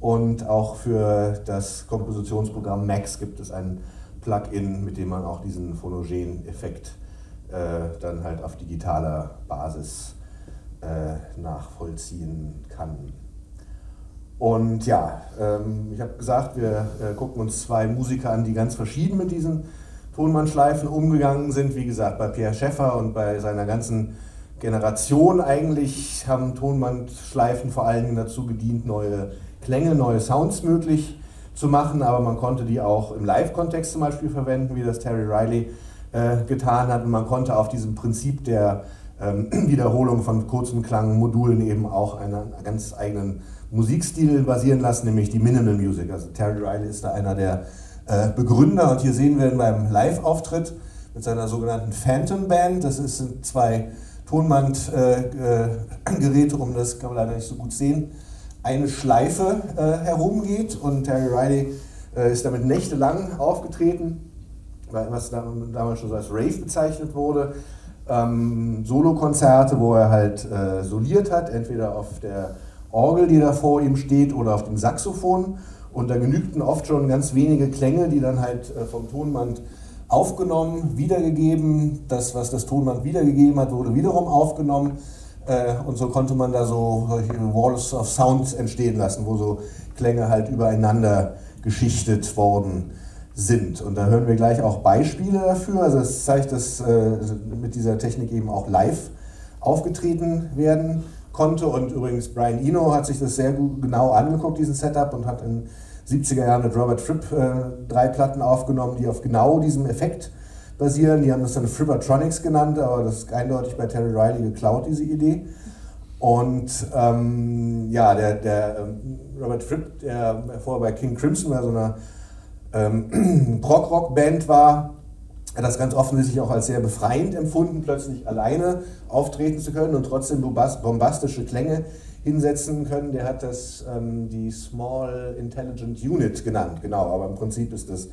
Und auch für das Kompositionsprogramm Max gibt es ein Plugin, mit dem man auch diesen Phonogen-Effekt äh, dann halt auf digitaler Basis äh, nachvollziehen kann. Und ja, ähm, ich habe gesagt, wir äh, gucken uns zwei Musiker an, die ganz verschieden mit diesen Tonbandschleifen umgegangen sind. Wie gesagt, bei Pierre Schäffer und bei seiner ganzen Generation eigentlich haben Tonbandschleifen vor allen Dingen dazu gedient, neue Klänge, neue Sounds möglich zu machen, aber man konnte die auch im Live-Kontext zum Beispiel verwenden, wie das Terry Riley äh, getan hat. Und man konnte auf diesem Prinzip der ähm, Wiederholung von kurzen Klangmodulen eben auch einen ganz eigenen Musikstil basieren lassen, nämlich die Minimal Music. Also Terry Riley ist da einer der äh, Begründer und hier sehen wir ihn beim Live-Auftritt mit seiner sogenannten Phantom Band. Das sind zwei Tonbandgeräte, äh, um das kann man leider nicht so gut sehen, eine Schleife äh, herumgeht und Terry Riley äh, ist damit nächtelang aufgetreten, was damals schon so als Rave bezeichnet wurde. Ähm, Solokonzerte, wo er halt äh, soliert hat, entweder auf der Orgel, die da vor ihm steht, oder auf dem Saxophon. Und da genügten oft schon ganz wenige Klänge, die dann halt äh, vom Tonband aufgenommen, wiedergegeben. Das, was das Tonband wiedergegeben hat, wurde wiederum aufgenommen. Äh, und so konnte man da so solche Walls of Sound entstehen lassen, wo so Klänge halt übereinander geschichtet worden sind. Und da hören wir gleich auch Beispiele dafür. Also es zeigt, dass äh, mit dieser Technik eben auch live aufgetreten werden konnte. Und übrigens Brian Eno hat sich das sehr genau angeguckt, diesen Setup, und hat in 70er Jahren mit Robert Fripp äh, drei Platten aufgenommen, die auf genau diesem Effekt basieren. Die haben das dann Frippertronics genannt, aber das ist eindeutig bei Terry Riley geklaut, diese Idee. Und ähm, ja, der, der ähm, Robert Fripp, der vorher bei King Crimson bei so einer ähm, Prog-Rock-Band war, hat das ganz offensichtlich auch als sehr befreiend empfunden, plötzlich alleine auftreten zu können und trotzdem bombastische Klänge hinsetzen können. Der hat das ähm, die Small Intelligent Unit genannt, genau, aber im Prinzip ist das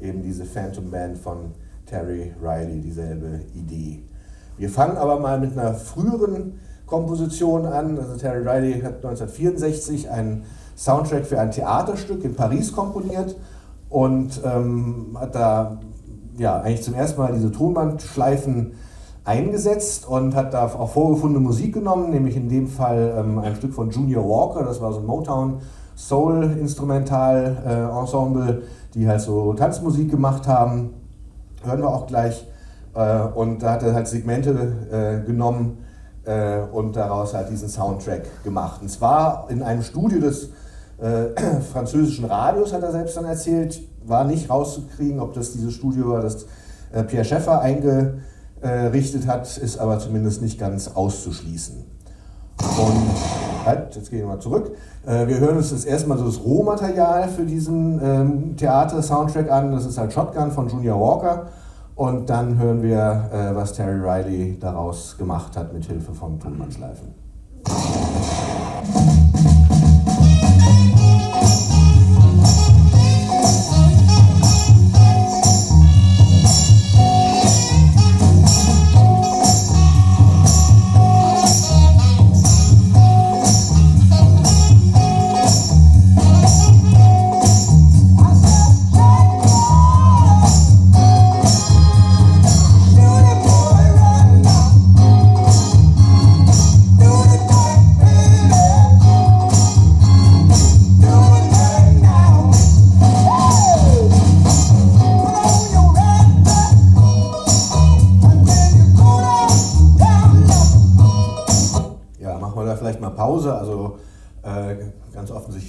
eben diese Phantom Band von Terry Riley, dieselbe Idee. Wir fangen aber mal mit einer früheren Komposition an. Also Terry Riley hat 1964 einen Soundtrack für ein Theaterstück in Paris komponiert und ähm, hat da ja, eigentlich zum ersten Mal diese Tonbandschleifen eingesetzt und hat da auch vorgefundene Musik genommen, nämlich in dem Fall ähm, ein Stück von Junior Walker, das war so ein Motown Soul Instrumental äh, Ensemble, die halt so Tanzmusik gemacht haben hören wir auch gleich. Äh, und da hat er halt Segmente äh, genommen äh, und daraus halt diesen Soundtrack gemacht. Und zwar in einem Studio des französischen Radios, hat er selbst dann erzählt, war nicht rauszukriegen, ob das dieses Studio war, das Pierre Schäffer eingerichtet hat, ist aber zumindest nicht ganz auszuschließen. Und halt, jetzt gehen wir mal zurück. Wir hören uns das erstmal so das Rohmaterial für diesen ähm, Theater-Soundtrack an. Das ist halt Shotgun von Junior Walker. Und dann hören wir, äh, was Terry Riley daraus gemacht hat mit Hilfe von Tonbandschleifen.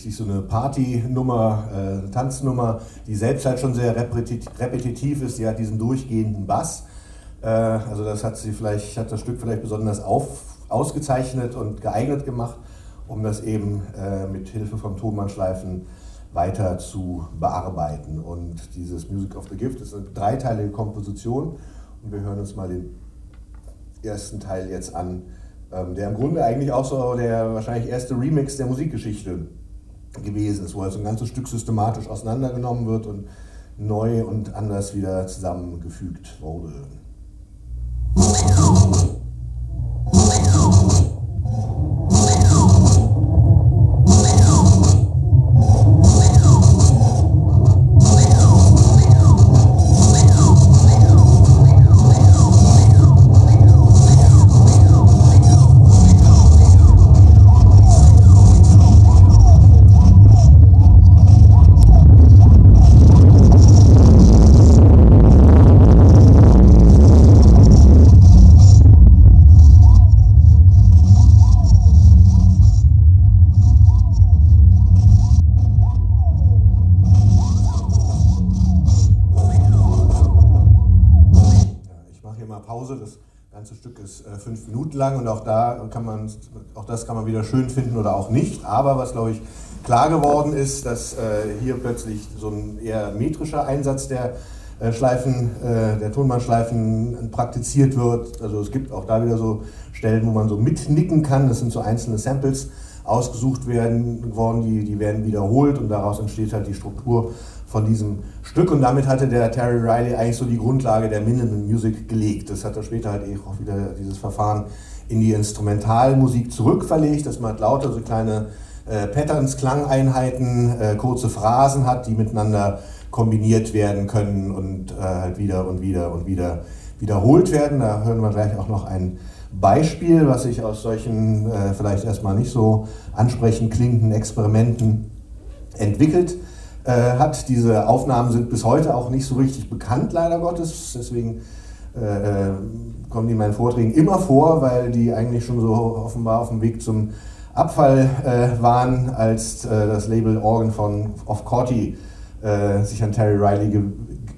Offensichtlich so eine Partynummer, äh, Tanznummer, die selbst halt schon sehr repetitiv ist. Die hat diesen durchgehenden Bass. Äh, also das hat sie vielleicht, hat das Stück vielleicht besonders auf, ausgezeichnet und geeignet gemacht, um das eben äh, mit Hilfe von Tonbandschleifen weiter zu bearbeiten. Und dieses Music of the Gift ist eine dreiteilige Komposition und wir hören uns mal den ersten Teil jetzt an, ähm, der im Grunde eigentlich auch so der wahrscheinlich erste Remix der Musikgeschichte gewesen ist, wo also ein ganzes Stück systematisch auseinandergenommen wird und neu und anders wieder zusammengefügt wurde. Pause. Das ganze Stück ist äh, fünf Minuten lang und auch da kann man, auch das kann man wieder schön finden oder auch nicht. Aber was glaube ich klar geworden ist, dass äh, hier plötzlich so ein eher metrischer Einsatz der äh, Schleifen, äh, der Tonbandschleifen praktiziert wird. Also es gibt auch da wieder so Stellen, wo man so mitnicken kann. Das sind so einzelne Samples ausgesucht werden worden, die, die werden wiederholt und daraus entsteht halt die Struktur von diesem Stück und damit hatte der Terry Riley eigentlich so die Grundlage der Minimal Music gelegt. Das hat er später halt auch wieder dieses Verfahren in die Instrumentalmusik zurückverlegt, dass man halt lauter so kleine äh, Patterns, Klangeinheiten, äh, kurze Phrasen hat, die miteinander kombiniert werden können und äh, halt wieder und wieder und wieder wiederholt werden. Da hören wir gleich auch noch ein Beispiel, was sich aus solchen äh, vielleicht erstmal nicht so ansprechend klingenden Experimenten entwickelt äh, hat. Diese Aufnahmen sind bis heute auch nicht so richtig bekannt, leider Gottes. Deswegen äh, äh, kommen die in meinen Vorträgen immer vor, weil die eigentlich schon so offenbar auf dem Weg zum Abfall äh, waren, als äh, das Label Organ von of Corti sich an Terry Riley ge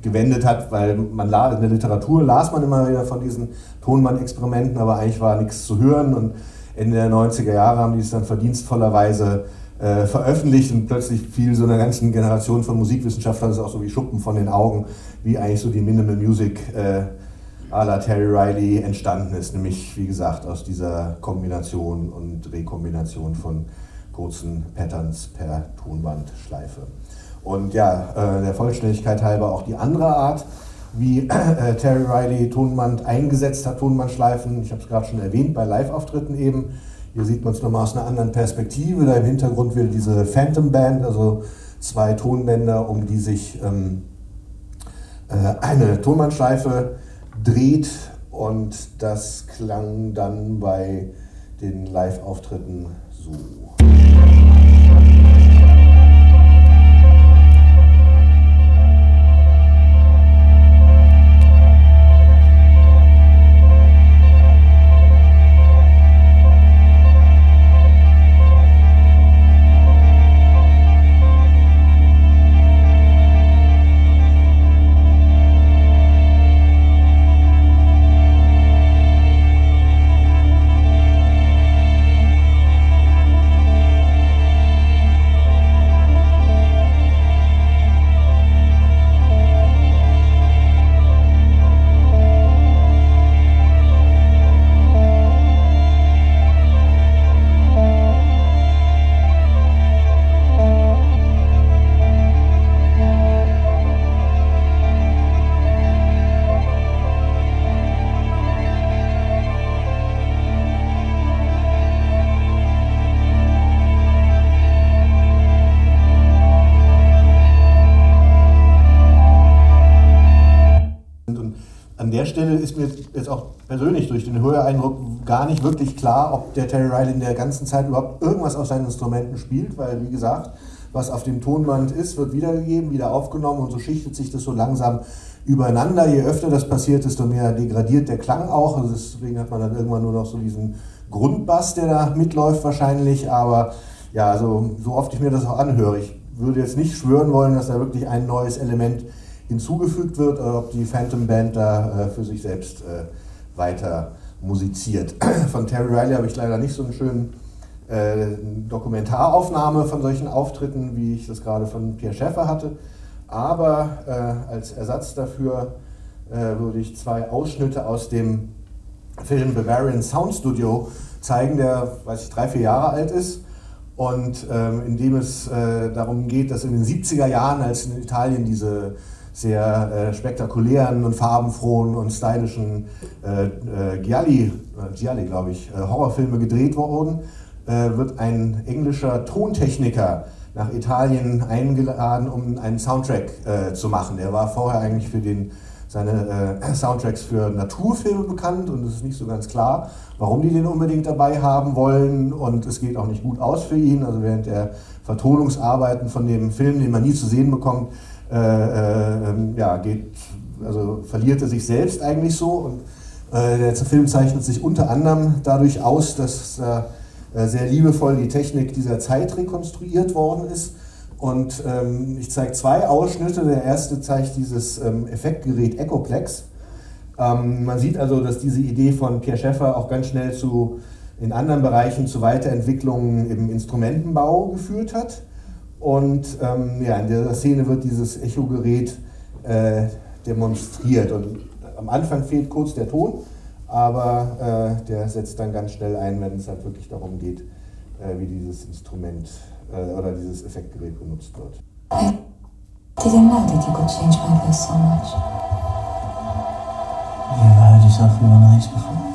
gewendet hat, weil man in der Literatur las man immer wieder von diesen Tonband-Experimenten, aber eigentlich war nichts zu hören und Ende der 90er Jahre haben die es dann verdienstvollerweise äh, veröffentlicht und plötzlich fiel so einer ganzen Generation von Musikwissenschaftlern das auch so wie Schuppen von den Augen, wie eigentlich so die Minimal Music äh, à la Terry Riley entstanden ist, nämlich wie gesagt aus dieser Kombination und Rekombination von kurzen Patterns per Tonbandschleife. Und ja, äh, der Vollständigkeit halber auch die andere Art, wie äh, Terry Riley Tonband eingesetzt hat, Tonbandschleifen. Ich habe es gerade schon erwähnt, bei Live-Auftritten eben. Hier sieht man es nochmal aus einer anderen Perspektive. Da im Hintergrund wieder diese Phantom Band, also zwei Tonbänder, um die sich ähm, äh, eine Tonbandschleife dreht. Und das klang dann bei den Live-Auftritten so. Den Höreindruck gar nicht wirklich klar, ob der Terry Riley in der ganzen Zeit überhaupt irgendwas auf seinen Instrumenten spielt, weil wie gesagt, was auf dem Tonband ist, wird wiedergegeben, wieder aufgenommen und so schichtet sich das so langsam übereinander. Je öfter das passiert, desto mehr degradiert der Klang auch. Also deswegen hat man dann irgendwann nur noch so diesen Grundbass, der da mitläuft wahrscheinlich. Aber ja, also so oft ich mir das auch anhöre, ich würde jetzt nicht schwören wollen, dass da wirklich ein neues Element hinzugefügt wird oder ob die Phantom Band da äh, für sich selbst äh, weiter musiziert. Von Terry Riley habe ich leider nicht so eine schöne äh, Dokumentaraufnahme von solchen Auftritten, wie ich das gerade von Pierre Schäffer hatte. Aber äh, als Ersatz dafür äh, würde ich zwei Ausschnitte aus dem Film Bavarian Sound Studio zeigen, der, weiß ich, drei, vier Jahre alt ist und ähm, in dem es äh, darum geht, dass in den 70er Jahren, als in Italien diese sehr äh, spektakulären und farbenfrohen und stylischen äh, äh, Gialli, äh, Gialli glaube ich, äh, Horrorfilme gedreht wurden, äh, wird ein englischer Tontechniker nach Italien eingeladen, um einen Soundtrack zu machen. Er war vorher eigentlich für den, seine Soundtracks für Naturfilme bekannt und es ist nicht so ganz klar, warum die den unbedingt dabei haben wollen und es geht auch nicht gut aus für ihn. Also während der Vertonungsarbeiten von dem Film, den man nie zu sehen bekommt, äh, äh, ja, geht, also verliert er sich selbst eigentlich so. Und äh, der Film zeichnet sich unter anderem dadurch aus, dass äh, sehr liebevoll die Technik dieser Zeit rekonstruiert worden ist. Und ähm, ich zeige zwei Ausschnitte. Der erste zeigt dieses ähm, Effektgerät Echoplex. Ähm, man sieht also, dass diese Idee von Pierre Schäffer auch ganz schnell zu in anderen Bereichen zu Weiterentwicklungen im Instrumentenbau geführt hat. Und ähm, ja, in dieser Szene wird dieses Echogerät äh, demonstriert. Und am Anfang fehlt kurz der Ton, aber äh, der setzt dann ganz schnell ein, wenn es halt wirklich darum geht, äh, wie dieses Instrument äh, oder dieses Effektgerät benutzt wird. I didn't know that you could change my voice so much. Have you ever heard yourself in of these before?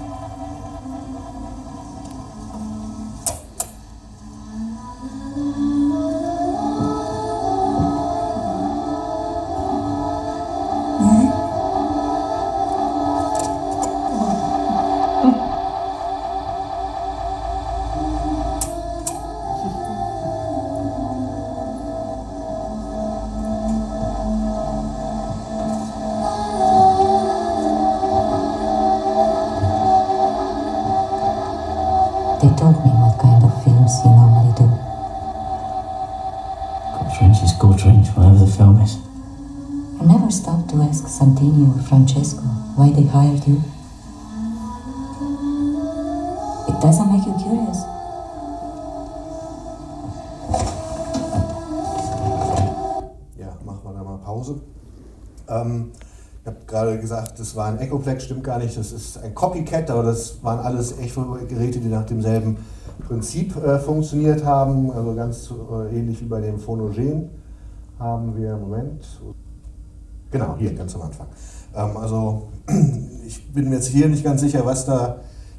Das war ein Echoplex, stimmt gar nicht, das ist ein Copycat, aber das waren alles Echo-Geräte, die nach demselben Prinzip äh, funktioniert haben, also ganz äh, ähnlich wie bei dem Phonogen haben wir, Moment, genau, hier ganz am Anfang. Ähm, also ich bin mir jetzt hier nicht ganz sicher, was da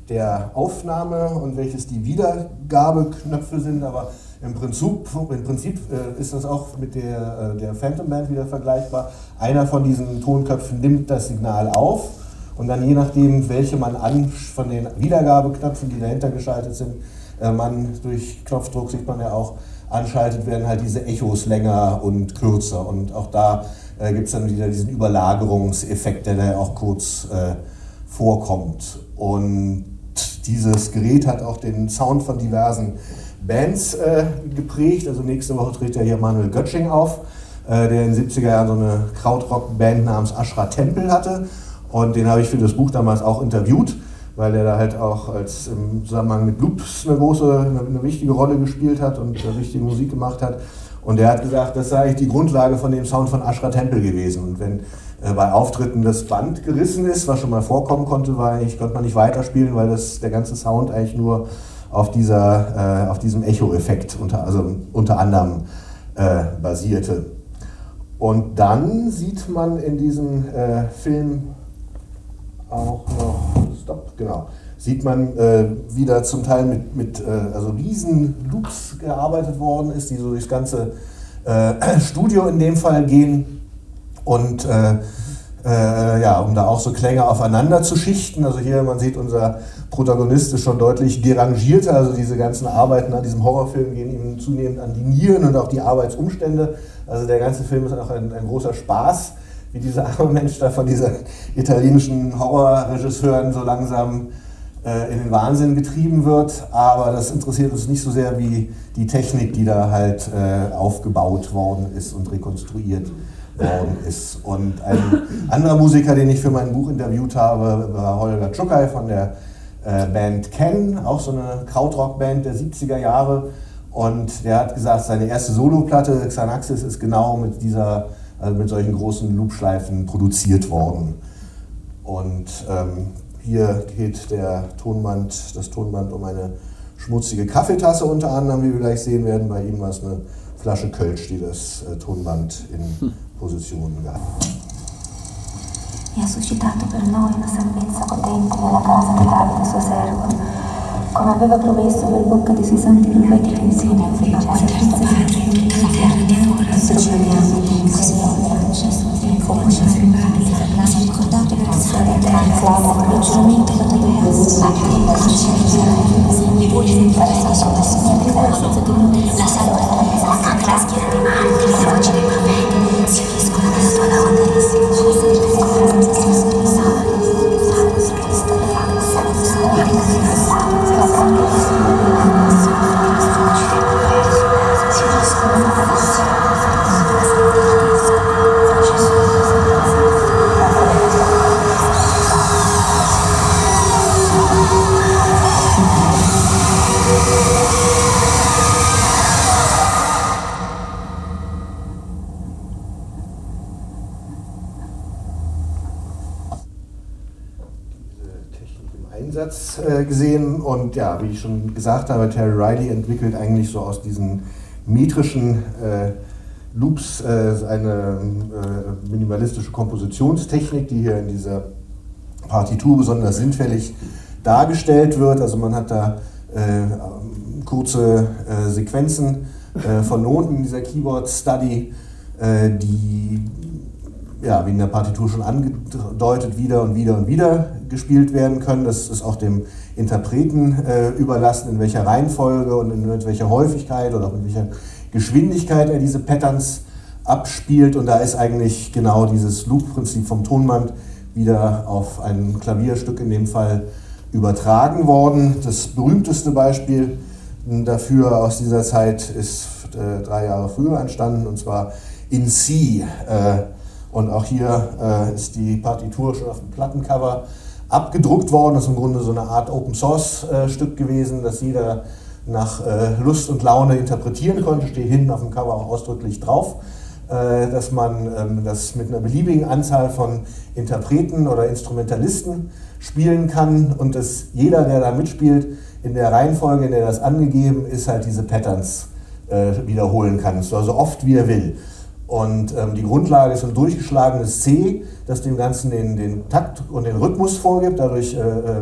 der Aufnahme und welches die Wiedergabeknöpfe sind, aber im Prinzip, im Prinzip äh, ist das auch mit der, äh, der Phantom Band wieder vergleichbar. Einer von diesen Tonköpfen nimmt das Signal auf und dann je nachdem, welche man an von den Wiedergabeknöpfen, die dahinter geschaltet sind, äh, man durch Knopfdruck sieht man ja auch, anschaltet, werden halt diese Echos länger und kürzer. Und auch da äh, gibt es dann wieder diesen Überlagerungseffekt, der da auch kurz äh, vorkommt. Und dieses Gerät hat auch den Sound von diversen Bands äh, geprägt. Also nächste Woche tritt ja hier Manuel Götsching auf, äh, der in den 70er Jahren so eine Krautrock-Band namens Ashra Tempel hatte. Und den habe ich für das Buch damals auch interviewt, weil der da halt auch als im Zusammenhang mit Loops eine große, eine, eine wichtige Rolle gespielt hat und äh, wichtige Musik gemacht hat. Und er hat gesagt, das sei eigentlich die Grundlage von dem Sound von Ashra Tempel gewesen. Und wenn äh, bei Auftritten das Band gerissen ist, was schon mal vorkommen konnte, war eigentlich, konnte man nicht weiterspielen, weil das, der ganze Sound eigentlich nur auf, dieser, äh, auf diesem Echo-Effekt unter, also unter anderem äh, basierte. Und dann sieht man in diesem äh, Film auch noch, stopp, genau, sieht man, äh, wie zum Teil mit, mit äh, also riesen Loops gearbeitet worden ist, die so durchs ganze äh, Studio in dem Fall gehen. Und äh, ja, um da auch so Klänge aufeinander zu schichten. Also hier, man sieht, unser Protagonist ist schon deutlich derangierter. Also diese ganzen Arbeiten an diesem Horrorfilm gehen ihm zunehmend an die Nieren und auch die Arbeitsumstände. Also der ganze Film ist auch ein, ein großer Spaß, wie dieser arme Mensch da von dieser italienischen Horrorregisseuren so langsam äh, in den Wahnsinn getrieben wird. Aber das interessiert uns nicht so sehr wie die Technik, die da halt äh, aufgebaut worden ist und rekonstruiert worden ist. Und ein anderer Musiker, den ich für mein Buch interviewt habe, war Holger Tschukai von der äh, Band Ken, auch so eine Krautrock-Band der 70er Jahre. Und der hat gesagt, seine erste Soloplatte, Xanaxis, ist genau mit dieser, also mit solchen großen Loopschleifen produziert worden. Und ähm, hier geht der Tonband, das Tonband um eine schmutzige Kaffeetasse unter anderem, wie wir gleich sehen werden. Bei ihm war es eine Flasche Kölsch, die das äh, Tonband in posizioni. E ha suscitato per noi una salvezza potente nella casa di Davide, suo servo, come aveva promesso per bocca dei suoi santi profeti che insegna prima la salvezza di la terra di ora, proclamiamo così come ci ha si è ricordato per la la terra, il giuramento che doveva essere la terra, e voi diventare la sua signora, la salvezza, la schiera di mare, la voce di profeta. Sürpriz, sürpriz, sürpriz, sürpriz, sürpriz, sürpriz, Und ja, wie ich schon gesagt habe, Terry Riley entwickelt eigentlich so aus diesen metrischen äh, Loops äh, eine äh, minimalistische Kompositionstechnik, die hier in dieser Partitur besonders sinnfällig dargestellt wird. Also man hat da äh, kurze äh, Sequenzen äh, von Noten in dieser Keyboard Study, äh, die ja, wie in der Partitur schon angedeutet, wieder und wieder und wieder gespielt werden können. Das ist auch dem Interpreten äh, überlassen, in welcher Reihenfolge und in welcher Häufigkeit oder auch in welcher Geschwindigkeit er diese Patterns abspielt. Und da ist eigentlich genau dieses Loop-Prinzip vom Tonband wieder auf ein Klavierstück in dem Fall übertragen worden. Das berühmteste Beispiel dafür aus dieser Zeit ist äh, drei Jahre früher entstanden, und zwar in C. Äh, und auch hier äh, ist die Partitur schon auf dem Plattencover abgedruckt worden. Das ist im Grunde so eine Art Open Source äh, Stück gewesen, das jeder nach äh, Lust und Laune interpretieren konnte. Steht hinten auf dem Cover auch ausdrücklich drauf, äh, dass man ähm, das mit einer beliebigen Anzahl von Interpreten oder Instrumentalisten spielen kann und dass jeder, der da mitspielt, in der Reihenfolge, in der das angegeben ist, halt diese Patterns äh, wiederholen kann. So also oft wie er will. Und ähm, die Grundlage ist ein durchgeschlagenes C, das dem Ganzen den, den Takt und den Rhythmus vorgibt. Dadurch äh, äh,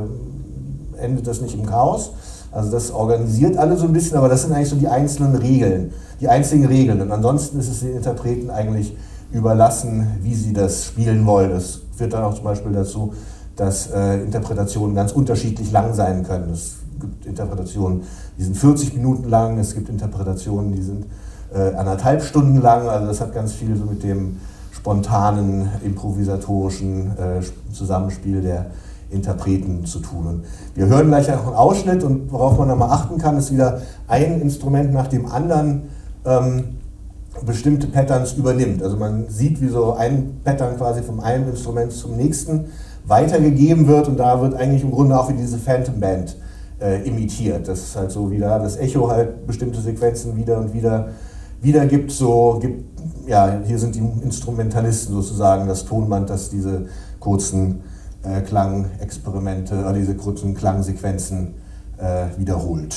endet das nicht im Chaos. Also das organisiert alle so ein bisschen, aber das sind eigentlich so die einzelnen Regeln, die einzigen Regeln. Und ansonsten ist es den Interpreten eigentlich überlassen, wie sie das spielen wollen. Das führt dann auch zum Beispiel dazu, dass äh, Interpretationen ganz unterschiedlich lang sein können. Es gibt Interpretationen, die sind 40 Minuten lang, es gibt Interpretationen, die sind äh, anderthalb Stunden lang. Also das hat ganz viel so mit dem spontanen, improvisatorischen äh, Zusammenspiel der Interpreten zu tun. Und wir hören gleich noch einen Ausschnitt und worauf man nochmal achten kann, ist wieder ein Instrument nach dem anderen ähm, bestimmte Patterns übernimmt. Also man sieht, wie so ein Pattern quasi vom einen Instrument zum nächsten weitergegeben wird und da wird eigentlich im Grunde auch wie diese Phantom Band äh, imitiert. Das ist halt so wieder das Echo halt bestimmte Sequenzen wieder und wieder wiedergibt. So gibt, ja, hier sind die Instrumentalisten sozusagen das Tonband, das diese kurzen äh, Klangexperimente oder diese kurzen Klangsequenzen äh, wiederholt.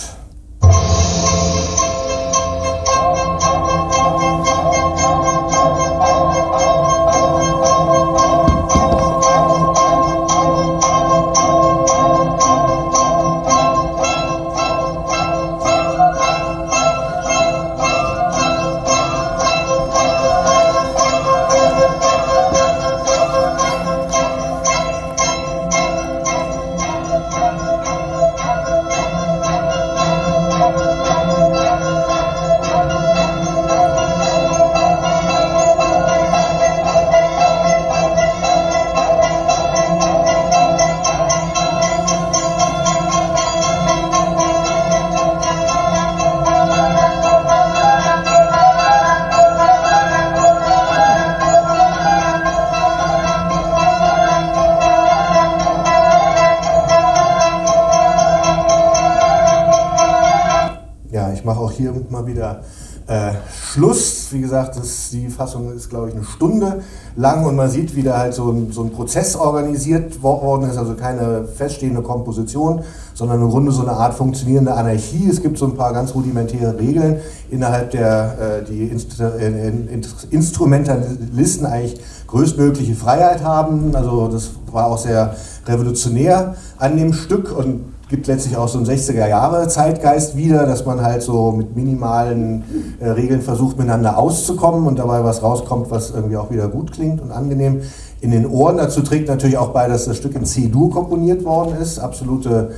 Fassung ist, glaube ich, eine Stunde lang und man sieht, wie da halt so ein, so ein Prozess organisiert worden ist, also keine feststehende Komposition, sondern im Grunde so eine Art funktionierende Anarchie. Es gibt so ein paar ganz rudimentäre Regeln, innerhalb der äh, die Inst äh, Instrumentalisten eigentlich größtmögliche Freiheit haben. Also das war auch sehr revolutionär an dem Stück und gibt letztlich auch so einen 60er Jahre Zeitgeist wieder, dass man halt so mit minimalen äh, Regeln versucht, miteinander auszukommen und dabei was rauskommt, was irgendwie auch wieder gut klingt und angenehm in den Ohren. Dazu trägt natürlich auch bei, dass das Stück in C-Dur komponiert worden ist. Absolute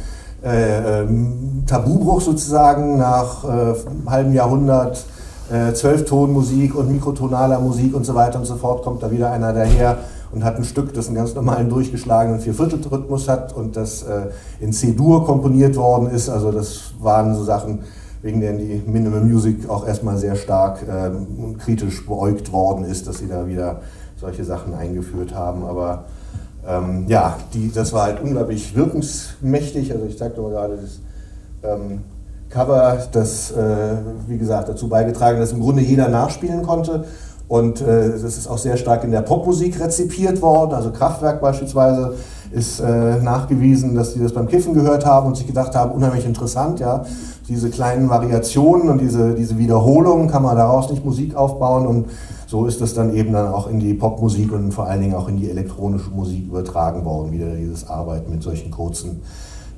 äh, ähm, Tabubruch sozusagen nach äh, einem halben Jahrhundert. Äh, Zwölftonmusik und mikrotonaler Musik und so weiter und so fort kommt da wieder einer daher und hat ein Stück, das einen ganz normalen durchgeschlagenen Vierviertelrhythmus hat und das äh, in C-Dur komponiert worden ist. Also das waren so Sachen, wegen denen die Minimal Music auch erstmal sehr stark ähm, kritisch beäugt worden ist, dass sie da wieder solche Sachen eingeführt haben. Aber ähm, ja, die, das war halt unglaublich wirkungsmächtig. Also ich sagte mal gerade, das ähm, Cover, das, äh, wie gesagt, dazu beigetragen, dass im Grunde jeder nachspielen konnte Und äh, das ist auch sehr stark in der Popmusik rezipiert worden. Also Kraftwerk beispielsweise ist äh, nachgewiesen, dass sie das beim Kiffen gehört haben und sich gedacht haben, unheimlich interessant, ja. Diese kleinen Variationen und diese, diese Wiederholungen kann man daraus nicht Musik aufbauen und so ist das dann eben dann auch in die Popmusik und vor allen Dingen auch in die elektronische Musik übertragen worden, wieder dieses Arbeiten mit solchen kurzen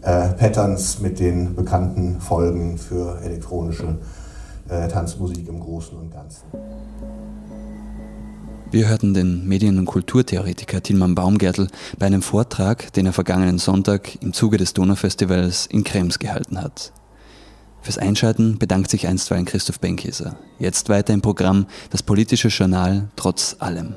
äh, Patterns mit den bekannten Folgen für elektronische äh, Tanzmusik im Großen und Ganzen. Wir hörten den Medien- und Kulturtheoretiker Tilman Baumgärtel bei einem Vortrag, den er vergangenen Sonntag im Zuge des Donaufestivals in Krems gehalten hat. Fürs Einschalten bedankt sich einstweilen Christoph Benkeser. Jetzt weiter im Programm das politische Journal trotz allem.